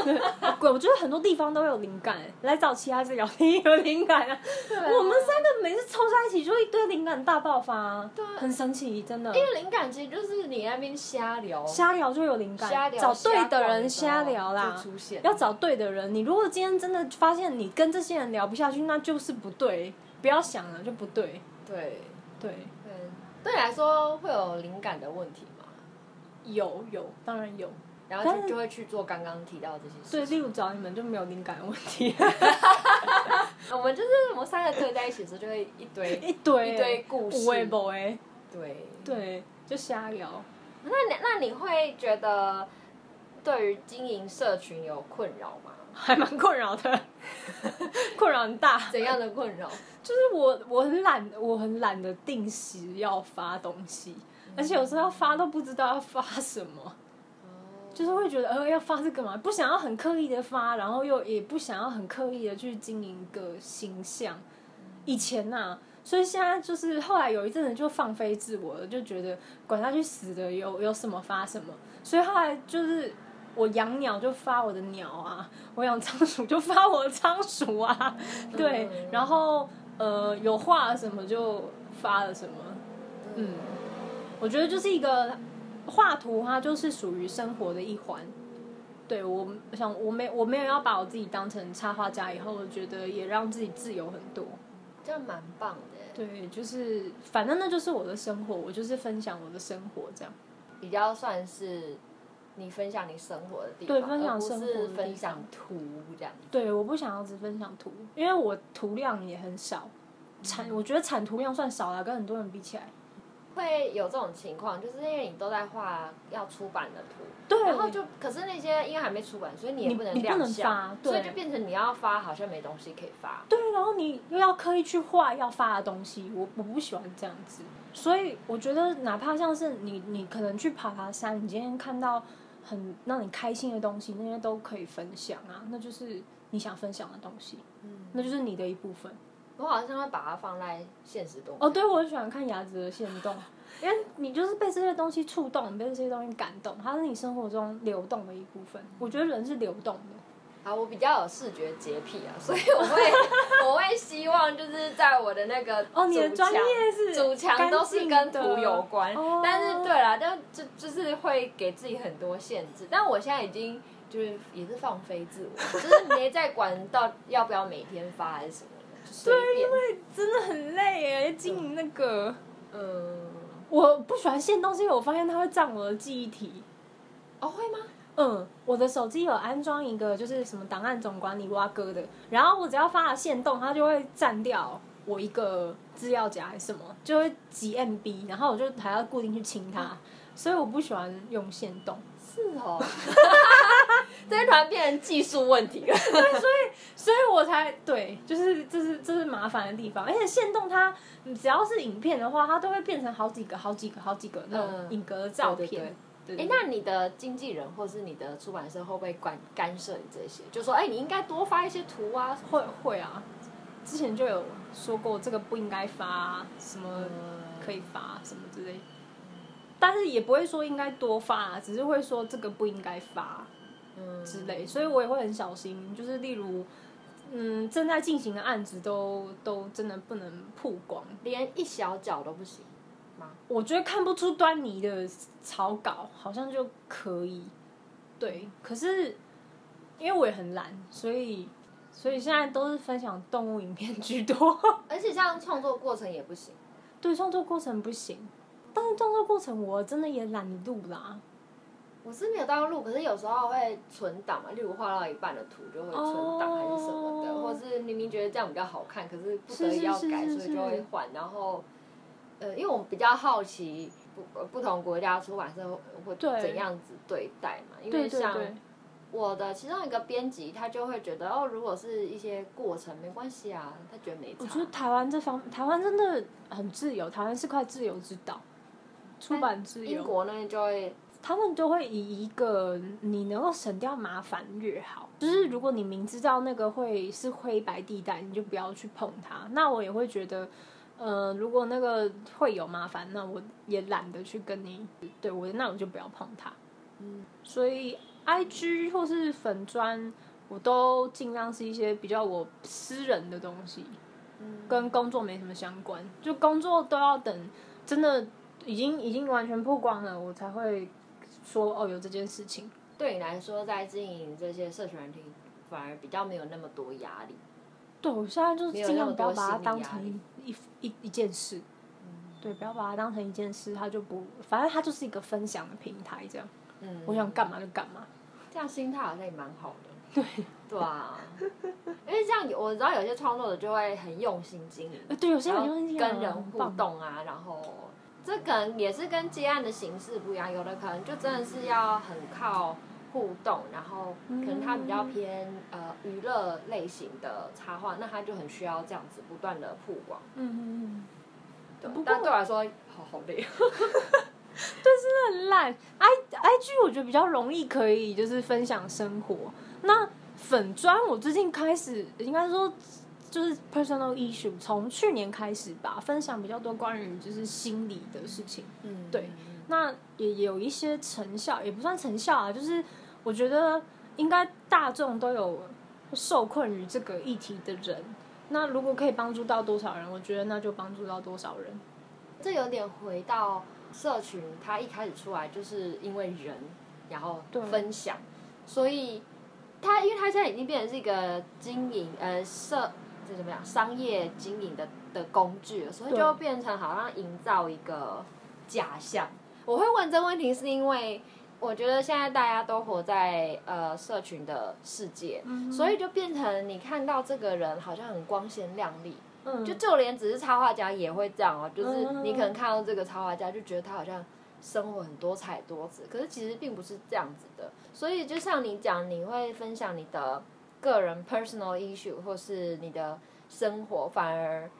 鬼，我觉得很多地方都有灵感。来找其他治疗也有灵感啊。我们三个每次凑在一起，就一堆灵感大爆发，对，很神奇，真的。因为灵感其实就是你那边瞎聊，瞎聊就有灵感。瞎聊，找对的人瞎聊啦，出现。要找对的人，你如果今天真的发现你跟这些人聊不下去，那就是不对，不要想了，就不对。对，对，对，对你来说会有灵感的问题吗？有，有，当然有。然后就就会去做刚刚提到的这些事。对，例如找你们就没有灵感问题。我们就是我们三个对在一起的时候，就会一堆 一堆一堆故事。对对，就瞎聊。那你那你会觉得对于经营社群有困扰吗？还蛮困扰的，困扰很大。怎样的困扰？就是我我很懒，我很懒得定时要发东西，而且有时候要发都不知道要发什么。就是会觉得呃要发这个嘛，不想要很刻意的发，然后又也不想要很刻意的去经营一个形象。以前呐、啊，所以现在就是后来有一阵子就放飞自我了，就觉得管他去死的，有有什么发什么。所以后来就是我养鸟就发我的鸟啊，我养仓鼠就发我的仓鼠啊，对，然后呃有画什么就发了什么，嗯，我觉得就是一个。画图它就是属于生活的一环，对，我想我没我没有要把我自己当成插画家，以后我觉得也让自己自由很多，这样蛮棒的。对，就是反正那就是我的生活，我就是分享我的生活这样，比较算是你分享你生活的地方，对，分享生活，是分享图这样。对，我不想要只分享图，因为我图量也很少，产我觉得产图量算少了，跟很多人比起来。会有这种情况，就是因为你都在画要出版的图，对，然后就可是那些因为还没出版，所以你也不能亮相，所以就变成你要发好像没东西可以发。对，然后你又要刻意去画要发的东西，我我不喜欢这样子，所以我觉得哪怕像是你你可能去爬爬山，你今天看到很让你开心的东西，那些都可以分享啊，那就是你想分享的东西，嗯，那就是你的一部分。我好像会把它放在现实动态。哦，对，我很喜欢看牙子的现动，因为你就是被这些东西触动，被这些东西感动，它是你生活中流动的一部分。我觉得人是流动的。啊，我比较有视觉洁癖啊，所以我会 我会希望就是在我的那个哦，你的专业是主墙都是跟图有关，哦、但是对啦，但就就是会给自己很多限制。但我现在已经就是也是放飞自我，就是没在管到要不要每天发还是什么的，对，因为真的很累耶，经营那个，嗯，我不喜欢限动，是因为我发现它会占我的记忆体。哦，会吗？嗯，我的手机有安装一个就是什么档案总管理挖哥的，然后我只要发了限动，它就会占掉我一个资料夹还是什么，就会几 MB，然后我就还要固定去清它，嗯、所以我不喜欢用限动。是哦，这突然变成技术问题了。对，所以所以我才对，就是这是这是麻烦的地方，而且限动它只要是影片的话，它都会变成好几个、好几个、好几个那种影格的照片。嗯对对对哎、欸，那你的经纪人或是你的出版社会不会管干涉你这些？就说，哎、欸，你应该多发一些图啊。会会啊，之前就有说过这个不应该发，什么可以发，什么之类。但是也不会说应该多发，只是会说这个不应该发，嗯之类。所以我也会很小心，就是例如，嗯，正在进行的案子都都真的不能曝光，连一小角都不行。我觉得看不出端倪的草稿好像就可以，对。可是因为我也很懒，所以所以现在都是分享动物影片居多。而且像创作过程也不行，对，创作过程不行。但是创作过程我真的也懒得录啦。我是没有当录，可是有时候会存档嘛，例如画到一半的图就会存档还是什么的，oh. 或是明明觉得这样比较好看，可是不得已要改，所以就会换，然后。呃，因为我们比较好奇不不同国家出版社会怎样子对待嘛，因为像我的其中一个编辑，他就会觉得哦，如果是一些过程没关系啊，他觉得没差。我觉得台湾这方台湾真的很自由，台湾是块自由之岛，出版自由。英国那就会，他们就会以一个你能够省掉麻烦越好，就是如果你明知道那个会是灰白地带，你就不要去碰它。那我也会觉得。呃，如果那个会有麻烦，那我也懒得去跟你对我，那我就不要碰它。嗯，所以 I G 或是粉砖，我都尽量是一些比较我私人的东西，嗯，跟工作没什么相关。就工作都要等真的已经已经完全曝光了，我才会说哦有这件事情。对你来说，在经营这些社群软体，反而比较没有那么多压力。对，我现在就是尽量不要把它当成一一一件事，嗯，对，不要把它当成一件事，它就不，反正它就是一个分享的平台，这样，嗯，我想干嘛就干嘛，这样心态好像也蛮好的，对，对啊，因为这样我知道有些创作者就会很用心经营，对，有些很用心经营，跟人互动啊，然后这可能也是跟接案的形式不一样，有的可能就真的是要很靠。互动，然后可能它比较偏、嗯、呃娱乐类型的插画，那它就很需要这样子不断的曝光。嗯嗯嗯。对，但对我来说，好好累。对，真的很烂。I I G 我觉得比较容易可以就是分享生活。那粉砖我最近开始，应该说就是 personal issue，从去年开始吧，分享比较多关于就是心理的事情。嗯，对。那也有一些成效，也不算成效啊，就是。我觉得应该大众都有受困于这个议题的人，那如果可以帮助到多少人，我觉得那就帮助到多少人。这有点回到社群，它一开始出来就是因为人，然后分享，所以它因为它现在已经变成是一个经营呃社这怎么样商业经营的的工具了，所以就变成好像营造一个假象。我会问这个问题是因为。我觉得现在大家都活在呃社群的世界，嗯，所以就变成你看到这个人好像很光鲜亮丽，嗯，就就连只是插画家也会这样哦，就是你可能看到这个插画家就觉得他好像生活很多彩多姿，可是其实并不是这样子的。所以就像你讲，你会分享你的个人 personal issue 或是你的生活，反而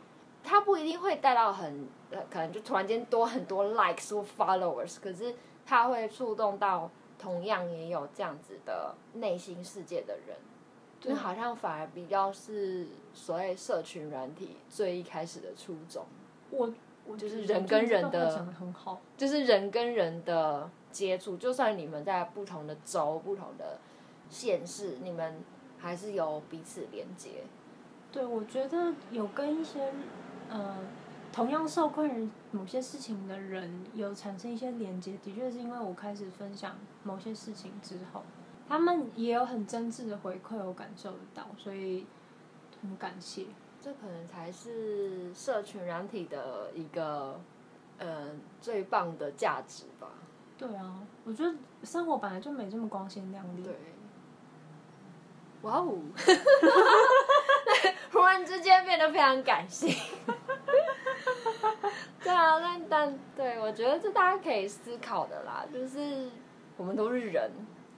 他不一定会带到很可能就突然间多很多 likes 或 followers，可是。他会触动到同样也有这样子的内心世界的人，就好像反而比较是所谓社群软体最一开始的初衷。我我就是人跟人的很好，就是人跟人的接触，就算你们在不同的州、不同的县市，你们还是有彼此连接。对，我觉得有跟一些呃同样受困于某些事情的人有产生一些连接，的确是因为我开始分享某些事情之后，他们也有很真挚的回馈，我感受得到，所以很感谢。这可能才是社群软体的一个呃最棒的价值吧。对啊，我觉得生活本来就没这么光鲜亮丽。对。哇哦！忽然之间变得非常感性。对啊，但但对，我觉得这大家可以思考的啦，就是我们都是人。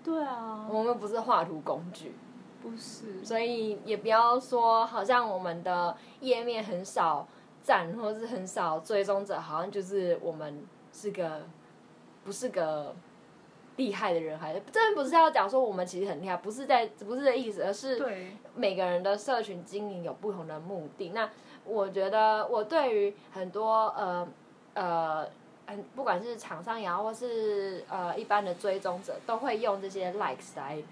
对啊。我们不是画图工具。不是。所以也不要说，好像我们的页面很少赞，或是很少追踪者，好像就是我们是个不是个厉害的人，还是真的不是要讲说我们其实很厉害，不是在不是这意思，而是每个人的社群经营有不同的目的。那我觉得我对于很多呃呃，很不管是厂商也好，或是呃一般的追踪者，都会用这些 likes 来。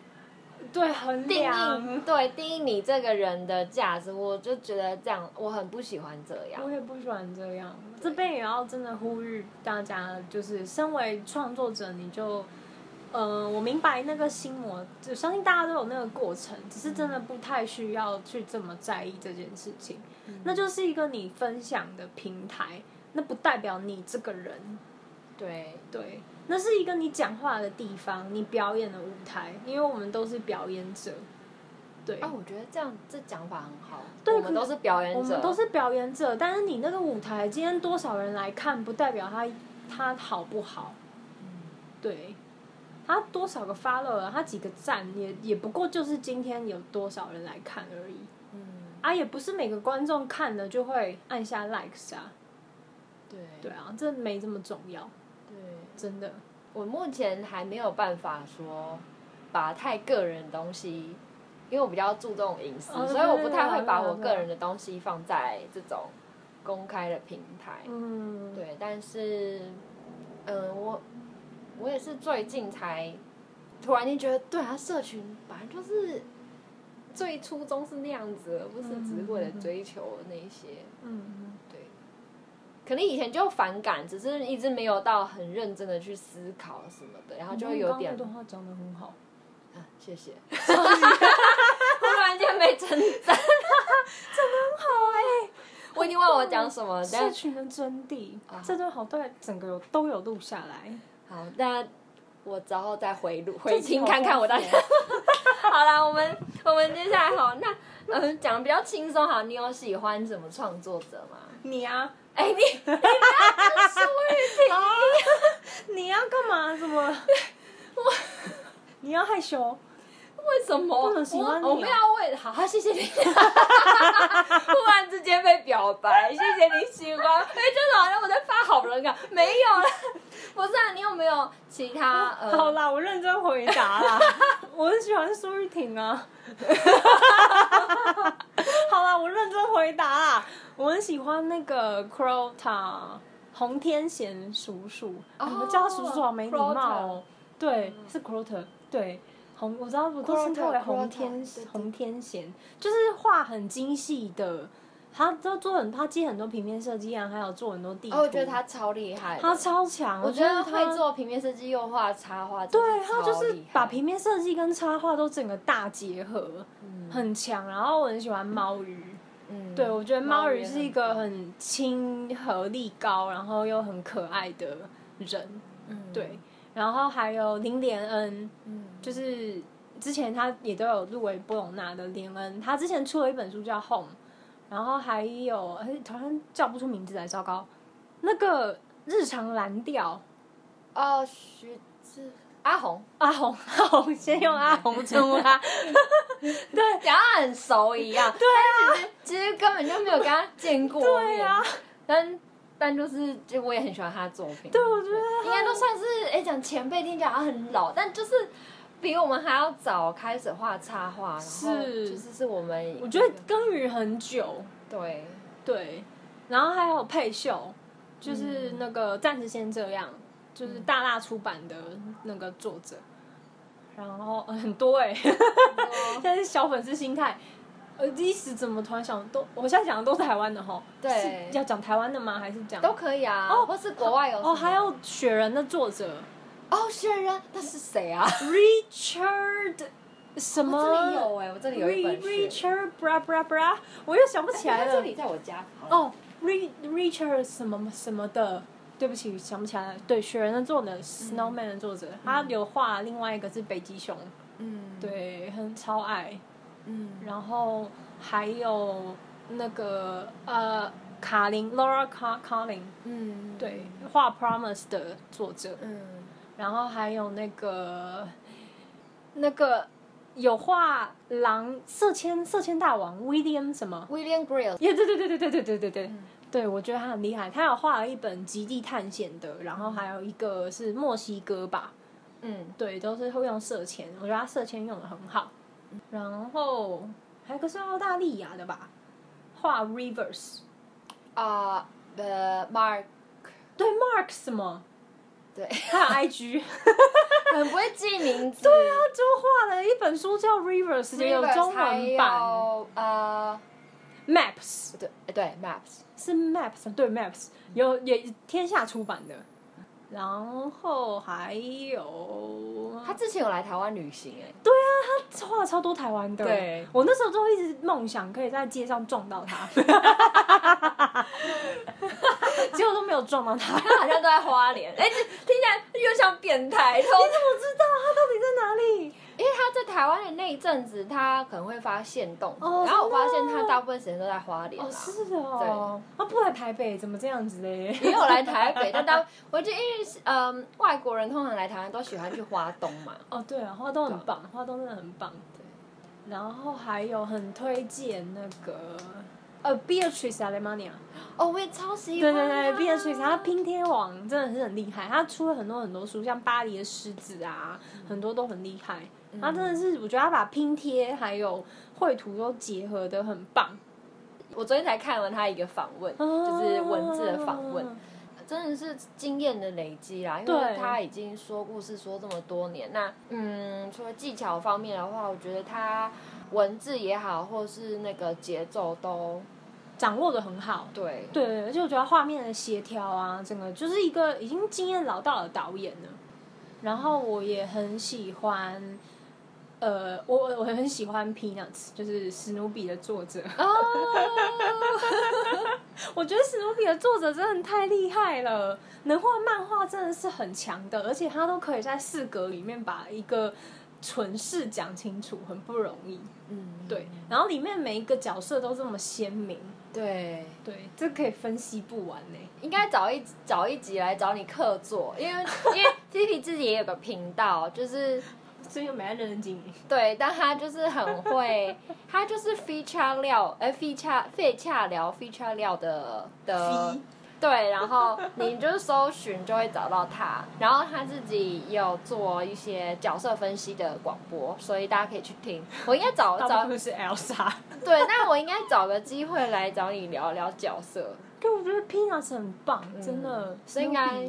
对，很定义对定义你这个人的价值，我就觉得这样，我很不喜欢这样。我也不喜欢这样。这边也要真的呼吁大家，就是身为创作者，你就，呃，我明白那个心魔，就相信大家都有那个过程，只是真的不太需要去这么在意这件事情。嗯。那就是一个你分享的平台，那不代表你这个人。对对。那是一个你讲话的地方，你表演的舞台，因为我们都是表演者。对啊，我觉得这样这讲法很好。对，我们都是表演者，我们都是表演者。但是你那个舞台，今天多少人来看，不代表他他好不好。嗯，对，他多少个 follower，他几个赞，也也不过就是今天有多少人来看而已。嗯，啊，也不是每个观众看了就会按下 likes 啊。对，对啊，这没这么重要。对真的，我目前还没有办法说把太个人的东西，因为我比较注重隐私，哦，所以我不太会把我个人的东西放在这种公开的平台。嗯，对，但是，嗯、呃，我我也是最近才突然间觉得，对啊，社群本来就是最初衷是那样子，而不是只是为了追求那些。嗯。对可能以前就反感，只是一直没有到很认真的去思考什么的，然后就会有点。你刚话讲得很好，啊，谢谢。突 然间被称赞，讲的很好哎、欸！我已经忘了我讲什么。社群的真谛，啊、这段好对，整个有都有录下来。好，那我之后再回录回听看看我到底。好了，我们我们接下来好，那嗯讲比较轻松好，你有喜欢什么创作者吗？你啊。哎、欸，你你不要说雨婷，你要干嘛？怎么？我你要害羞？为什么？不能喜欢你、喔、我，我们要为好好谢谢你。突然之间被表白，谢谢你喜欢。哎、欸，真的好像我在发好人卡，没有了。不是啊，你有没有其他？呃、好啦，我认真回答啦。我很喜欢苏玉婷啊。好啦，我认真回答啦。我很喜欢那个 Crota 洪天贤叔叔，你们叫他叔叔好没礼貌哦。对，是 Crota，对，洪我知道，不都称他为红天红天贤，就是画很精细的，他都做很，他接很多平面设计啊，还有做很多地图。我觉得他超厉害，他超强。我觉得他会做平面设计又画插画，对，他就是把平面设计跟插画都整个大结合，很强。然后我很喜欢猫鱼。嗯，对，我觉得猫鱼是一个很亲和力高，然后又很可爱的人。嗯，对，然后还有林连恩，嗯，就是之前他也都有入围波隆纳的连恩，他之前出了一本书叫《Home》，然后还有哎，好像叫不出名字来，糟糕，那个日常蓝调，哦，徐志。阿红，阿红，阿红，先用阿红称呼他。对，讲他很熟一样。对啊，其实，其实根本就没有跟他见过。对啊，但但就是，就我也很喜欢他的作品。对，我觉得应该都算是哎，讲前辈听起来他很老，但就是比我们还要早开始画插画，然后就是是我们。我觉得耕耘很久。对对，然后还有配秀，就是那个暂时先这样。就是大大出版的那个作者，然后、呃、很多哎、欸，现在是小粉丝心态。呃，一时怎么突然想都，我现在讲的都是台湾的哈。对，要讲台湾的吗？还是讲都可以啊。哦，或是国外有哦，还有雪人的作者。哦，雪人，那是谁啊？Richard 什么？我这里有哎，我这里有一本。Richard bra bra bra，我又想不起来了。这里在我家。哦，Richard 什么什么的，对不起，想不起来了。对，雪人的作者，Snowman 的作者，他有画另外一个是北极熊。嗯。对，很超爱。嗯，然后还有那个呃，卡林 Laura Car Carling，嗯，对，画 Promise 的作者，嗯，然后还有那个那个有画狼色铅色铅大王 William 什么？William Grill，耶，对对对对对对对对对，对我觉得他很厉害，他有画了一本极地探险的，然后还有一个是墨西哥吧，嗯，对，都是会用色铅，我觉得他色铅用的很好。然后还有个是澳大利亚的吧，画 Rivers 啊，呃，Mark，对，Mark 什么？对，他有 IG，很不会记名字。对啊，就画了一本书叫 Rivers，也有中文版。呃，Maps，对对，Maps 是 Maps，对 Maps 有也天下出版的。然后还有，他之前有来台湾旅行哎，对啊，他画了超多台湾的，对，我那时候就一直梦想可以在街上撞到他，结果都没有撞到他，他好像都在花莲，哎，听起来又像变态，你怎么知道？他到底在哪里？因为他在台湾的那一阵子，他可能会发现动，然后我发现他大部分时间都在花莲。哦，是哦。对，他不来台北，怎么这样子嘞？也有来台北，但当我觉得，因为嗯，外国人通常来台湾都喜欢去花东嘛。哦，对啊，花东很棒，花东真的很棒。对。然后还有很推荐那个呃，Beatrice Alemania。哦，我也超喜欢。对对对，Beatrice，他拼贴王真的是很厉害，他出了很多很多书，像《巴黎的狮子》啊，很多都很厉害。他真的是，我觉得他把拼贴还有绘图都结合的很棒。我昨天才看了他一个访问，就是文字的访问，真的是经验的累积啦。因为他已经说故事说这么多年，那嗯，除了技巧方面的话，我觉得他文字也好，或是那个节奏都掌握的很好。对对，而且我觉得画面的协调啊，整个就是一个已经经验老道的导演了。然后我也很喜欢。呃，我我很喜欢 Peanuts，就是史努比的作者。哦，我觉得史努比的作者真的太厉害了，能画漫画真的是很强的，而且他都可以在四格里面把一个蠢事讲清楚，很不容易。嗯，对。然后里面每一个角色都这么鲜明。对对，这可以分析不完呢。应该找一找一集来找你客座，因为因为 Fifi 自己也有个频道，就是。所以又没在认真经营。对，但他就是很会，他就是 feature 料，哎，feature 废恰聊 feature 料的的，对，然后你就是搜寻就会找到他，然后他自己有做一些角色分析的广播，所以大家可以去听。我应该找找是 Elsa，对，那我应该找个机会来找你聊聊角色。对，我觉得 Peanuts 很棒，真的，所以应该。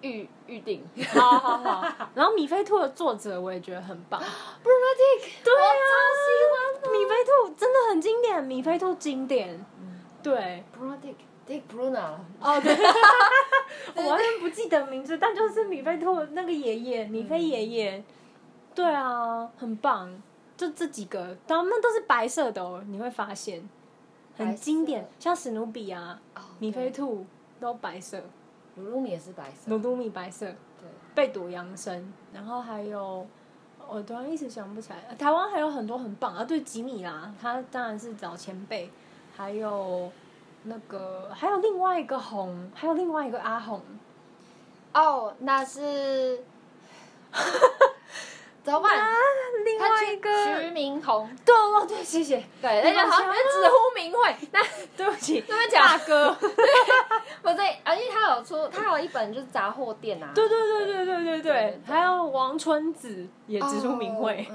预预定，好好好。然后米菲兔的作者我也觉得很棒，Bruno Dick，对啊，超喜欢米菲兔，真的很经典，米菲兔经典，对，Bruno Dick，Dick Bruno，哦对，我完全不记得名字，但就是米菲兔那个爷爷，米菲爷爷，对啊，很棒，就这几个，他们都是白色的哦，你会发现，很经典，像史努比啊，米菲兔都白色。鲁鲁米也是白色，鲁鲁米白色，对，贝朵杨生，然后还有，我突然一时想不起来，台湾还有很多很棒啊，对，吉米啦，他当然是找前辈，还有那个，还有另外一个红，还有另外一个阿红，哦，那是。怎么办？另外一个徐明宏，对哦对，谢谢。对，那个好像直呼名讳。那 对不起，那边讲大哥。不对，而且他有出，他有一本就是杂货店啊。对对对对对对对，还有王春子也直呼名讳。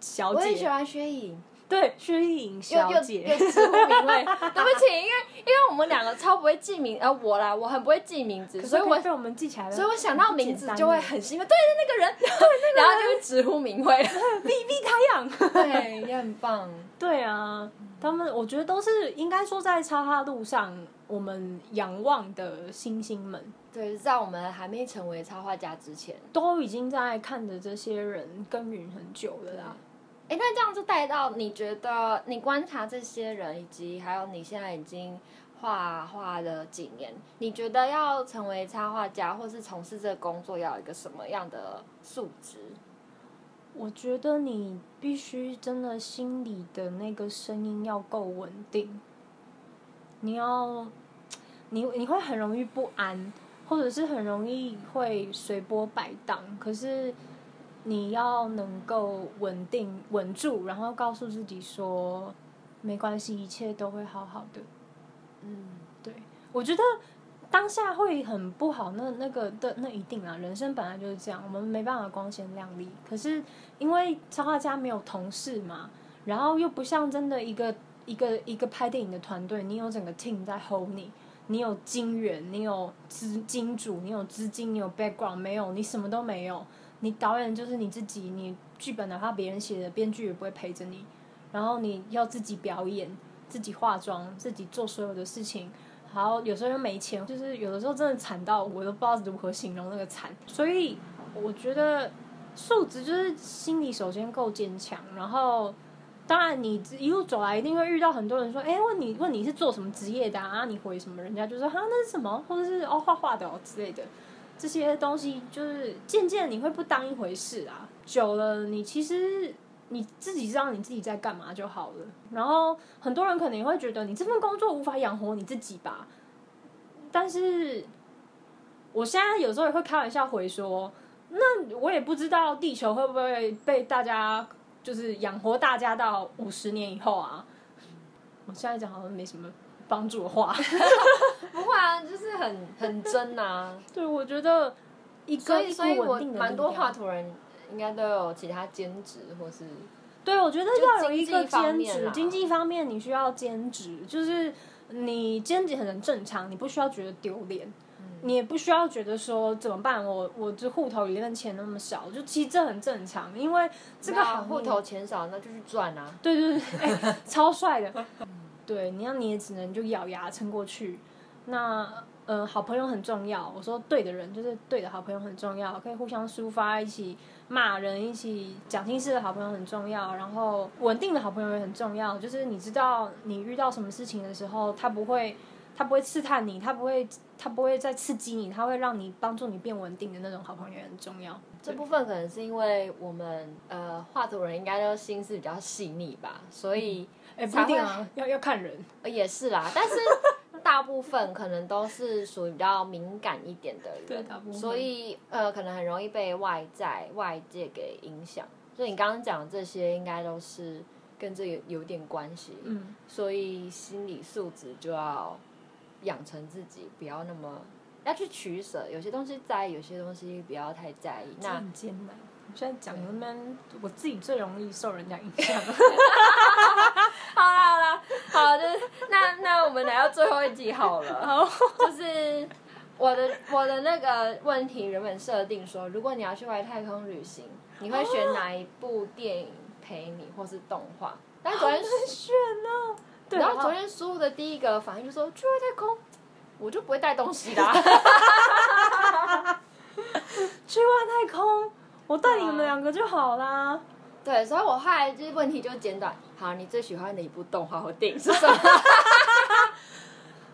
小姐，我也喜欢薛颖。对，薛丽颖小姐，又又直呼名讳，对不起，因为因为我们两个超不会记名，呃，我啦，我很不会记名字，所以我被我们记起来了，所以我想到名字就会很兴奋，对，那个人，对那个，然后就会直呼名讳。V 太阳，对，也很棒，对啊，他们我觉得都是应该说在插画路上我们仰望的星星们，对，在我们还没成为插画家之前，都已经在看着这些人耕耘很久了啦。哎，那这样就带到你觉得你观察这些人，以及还有你现在已经画画了几年，你觉得要成为插画家，或是从事这个工作，要有一个什么样的素质？我觉得你必须真的心里的那个声音要够稳定，你要，你你会很容易不安，或者是很容易会随波摆荡，可是。你要能够稳定稳住，然后告诉自己说，没关系，一切都会好好的。嗯，对，我觉得当下会很不好，那那个的那一定啊，人生本来就是这样，我们没办法光鲜亮丽。可是因为插画家没有同事嘛，然后又不像真的一个一个一个拍电影的团队，你有整个 team 在 hold 你，你有金源，你有资金主，你有资金，你有 background，没有，你什么都没有。你导演就是你自己，你剧本哪怕别人写的，编剧也不会陪着你。然后你要自己表演，自己化妆，自己做所有的事情。然后有时候又没钱，就是有的时候真的惨到我都不知道如何形容那个惨。所以我觉得素质就是心里首先够坚强。然后当然你一路走来一定会遇到很多人说：“哎，问你问你是做什么职业的啊？”你回什么？人家就说：“哈，那是什么？或者是哦画画的哦之类的。”这些东西就是渐渐你会不当一回事啊，久了你其实你自己知道你自己在干嘛就好了。然后很多人可能也会觉得你这份工作无法养活你自己吧，但是我现在有时候也会开玩笑回说，那我也不知道地球会不会被大家就是养活大家到五十年以后啊。我现在讲好像没什么。帮助的话，不会啊，就是很很真呐、啊。对，我觉得一个所以所以我蛮多画图人应该都有其他兼职，或是对，我觉得要有一个兼职，经济方面你需要兼职，就是你兼职很正常，你不需要觉得丢脸，嗯、你也不需要觉得说怎么办，我我这户头里面钱那么少，就其实这很正常，因为这个行户头钱少，那就去赚啊。对对对，欸、超帅的。对，你要你也只能就咬牙撑过去。那呃，好朋友很重要。我说对的人就是对的好朋友很重要，可以互相抒发，一起骂人，一起讲心事的好朋友很重要。然后稳定的好朋友也很重要，就是你知道你遇到什么事情的时候，他不会他不会刺探你，他不会他不会再刺激你，他会让你帮助你变稳定的那种好朋友很重要。这部分可能是因为我们呃画图人应该都心思比较细腻吧，所以。嗯哎，不一定啊，要要看人。也是啦，但是 大部分可能都是属于比较敏感一点的人，对，大部分。所以呃，可能很容易被外在外界给影响。所以你刚刚讲的这些，应该都是跟这有有点关系。嗯。所以心理素质就要养成自己，不要那么要去取舍，有些东西在意，有些东西不要太在意。那很艰难。现在讲那边，我自己最容易受人家影响。好 啦好啦，好，就是那那我们来到最后一集好了。好，就是我的我的那个问题原本设定说，如果你要去外太空旅行，你会选哪一部电影陪你，或是动画？但是昨天选呢？对。然后昨天输入的第一个反应就说去外太空，我就不会带东西啦。去外太空。我带你们两个就好啦。对，所以我后来就是问题就简短。好，你最喜欢的一部动画或电影是什么？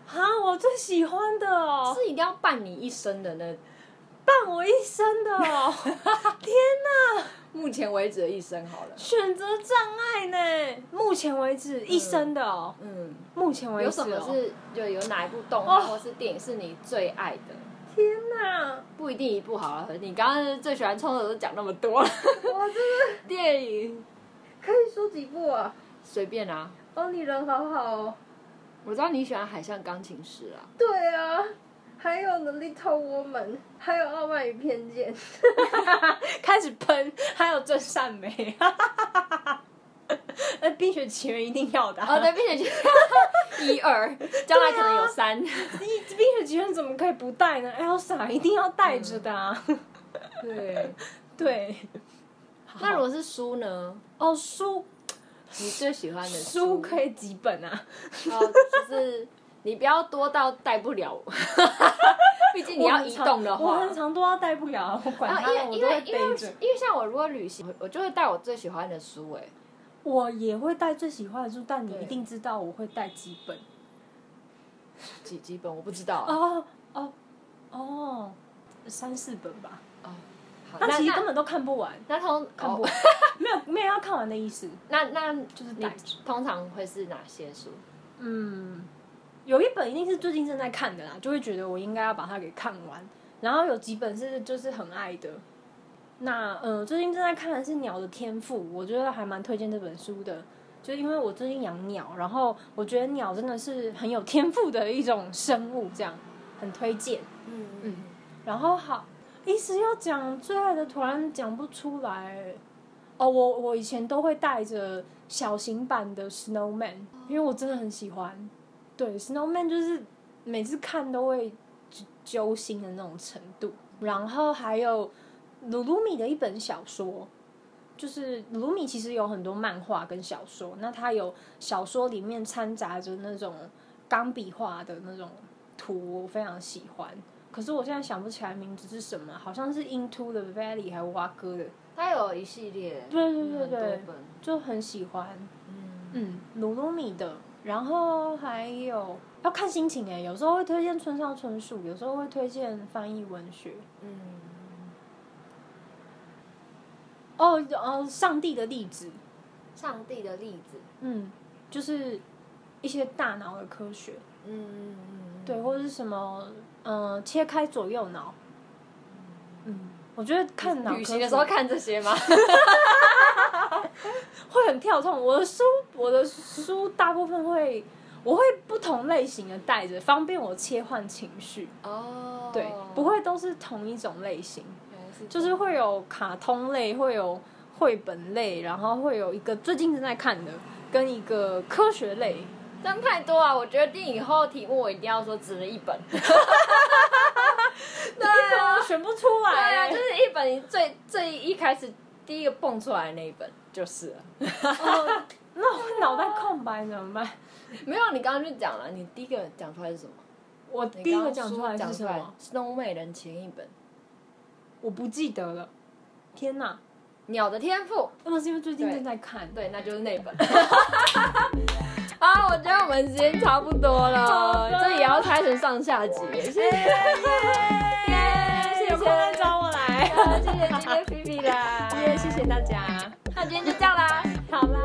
哈，我最喜欢的哦，是一定要伴你一生的那，伴我一生的哦。天哪！目前为止的一生好了。选择障碍呢？目前为止一生的哦。嗯。目前为止。有什么是就有哪一部动画或是电影是你最爱的？天哪！不一定一部好了，你刚刚最喜欢冲的都讲那么多了。哇，真的电影，可以说几部啊？随便啊。哦，你人好好哦。我知道你喜欢《海上钢琴师》啊。对啊，还有《The Little Woman》，还有《傲慢与偏见》。开始喷，还有《真善美》。那，《冰雪奇缘》一定要的。哦，对，《冰雪奇缘》一二，将来可能有三。冰雪奇缘怎么可以不带呢？Elsa 一定要带着的啊。对对。那如果是书呢？哦，书，你最喜欢的书可以几本啊？哦，就是你不要多到带不了。毕竟你要移动的话，我很常多到带不了，我管它，我都会背着。因为像我如果旅行，我就会带我最喜欢的书。哎，我也会带最喜欢的书，但你一定知道我会带几本？几几本？我不知道。哦哦哦，三四本吧。哦，那其实根本都看不完。那通看不完，没有没有要看完的意思。那那就是你通常会是哪些书？嗯。有一本一定是最近正在看的啦，就会觉得我应该要把它给看完。然后有几本是就是很爱的。那嗯，最近正在看的是《鸟的天赋》，我觉得还蛮推荐这本书的。就因为我最近养鸟，然后我觉得鸟真的是很有天赋的一种生物，这样很推荐。嗯嗯。然后好，一时要讲最爱的，突然讲不出来。哦，我我以前都会带着小型版的 Snowman，因为我真的很喜欢。对，Snowman 就是每次看都会揪心的那种程度。然后还有鲁鲁米的一本小说，就是鲁鲁米其实有很多漫画跟小说，那他有小说里面掺杂着那种钢笔画的那种图，我非常喜欢。可是我现在想不起来名字是什么，好像是 Into the Valley 还是蛙哥的。他有一系列，对对对对，就很喜欢。嗯嗯，鲁鲁米的。然后还有要看心情哎，有时候会推荐村上春树，有时候会推荐翻译文学。嗯。哦哦，上帝的例子。上帝的例子。嗯，就是一些大脑的科学。嗯嗯嗯。对，或者是什么，嗯、呃，切开左右脑。嗯，我觉得看脑旅行的时候看这些吗？会很跳痛。我的书，我的书大部分会，我会不同类型的带着，方便我切换情绪。哦，对，不会都是同一种类型，是就是会有卡通类，会有绘本类，然后会有一个最近正在看的，跟一个科学类。这样太多啊！我决定以后题目我一定要说只能一本。对啊，选不出来。对啊，就是一本最最一开始第一个蹦出来的那一本。就是了，哦，那我脑袋空白怎么办？没有，你刚刚就讲了，你第一个讲出来是什么？我第一个讲出来是什么？《Snow 美人》前一本，我不记得了。天哪，《鸟的天赋》那是因为最近正在看，对，那就是那本。啊，我觉得我们时间差不多了，这也要拆成上下集。谢谢，现在找我来，谢谢今天菲菲的，谢谢大家，那今天就这样啦，好啦。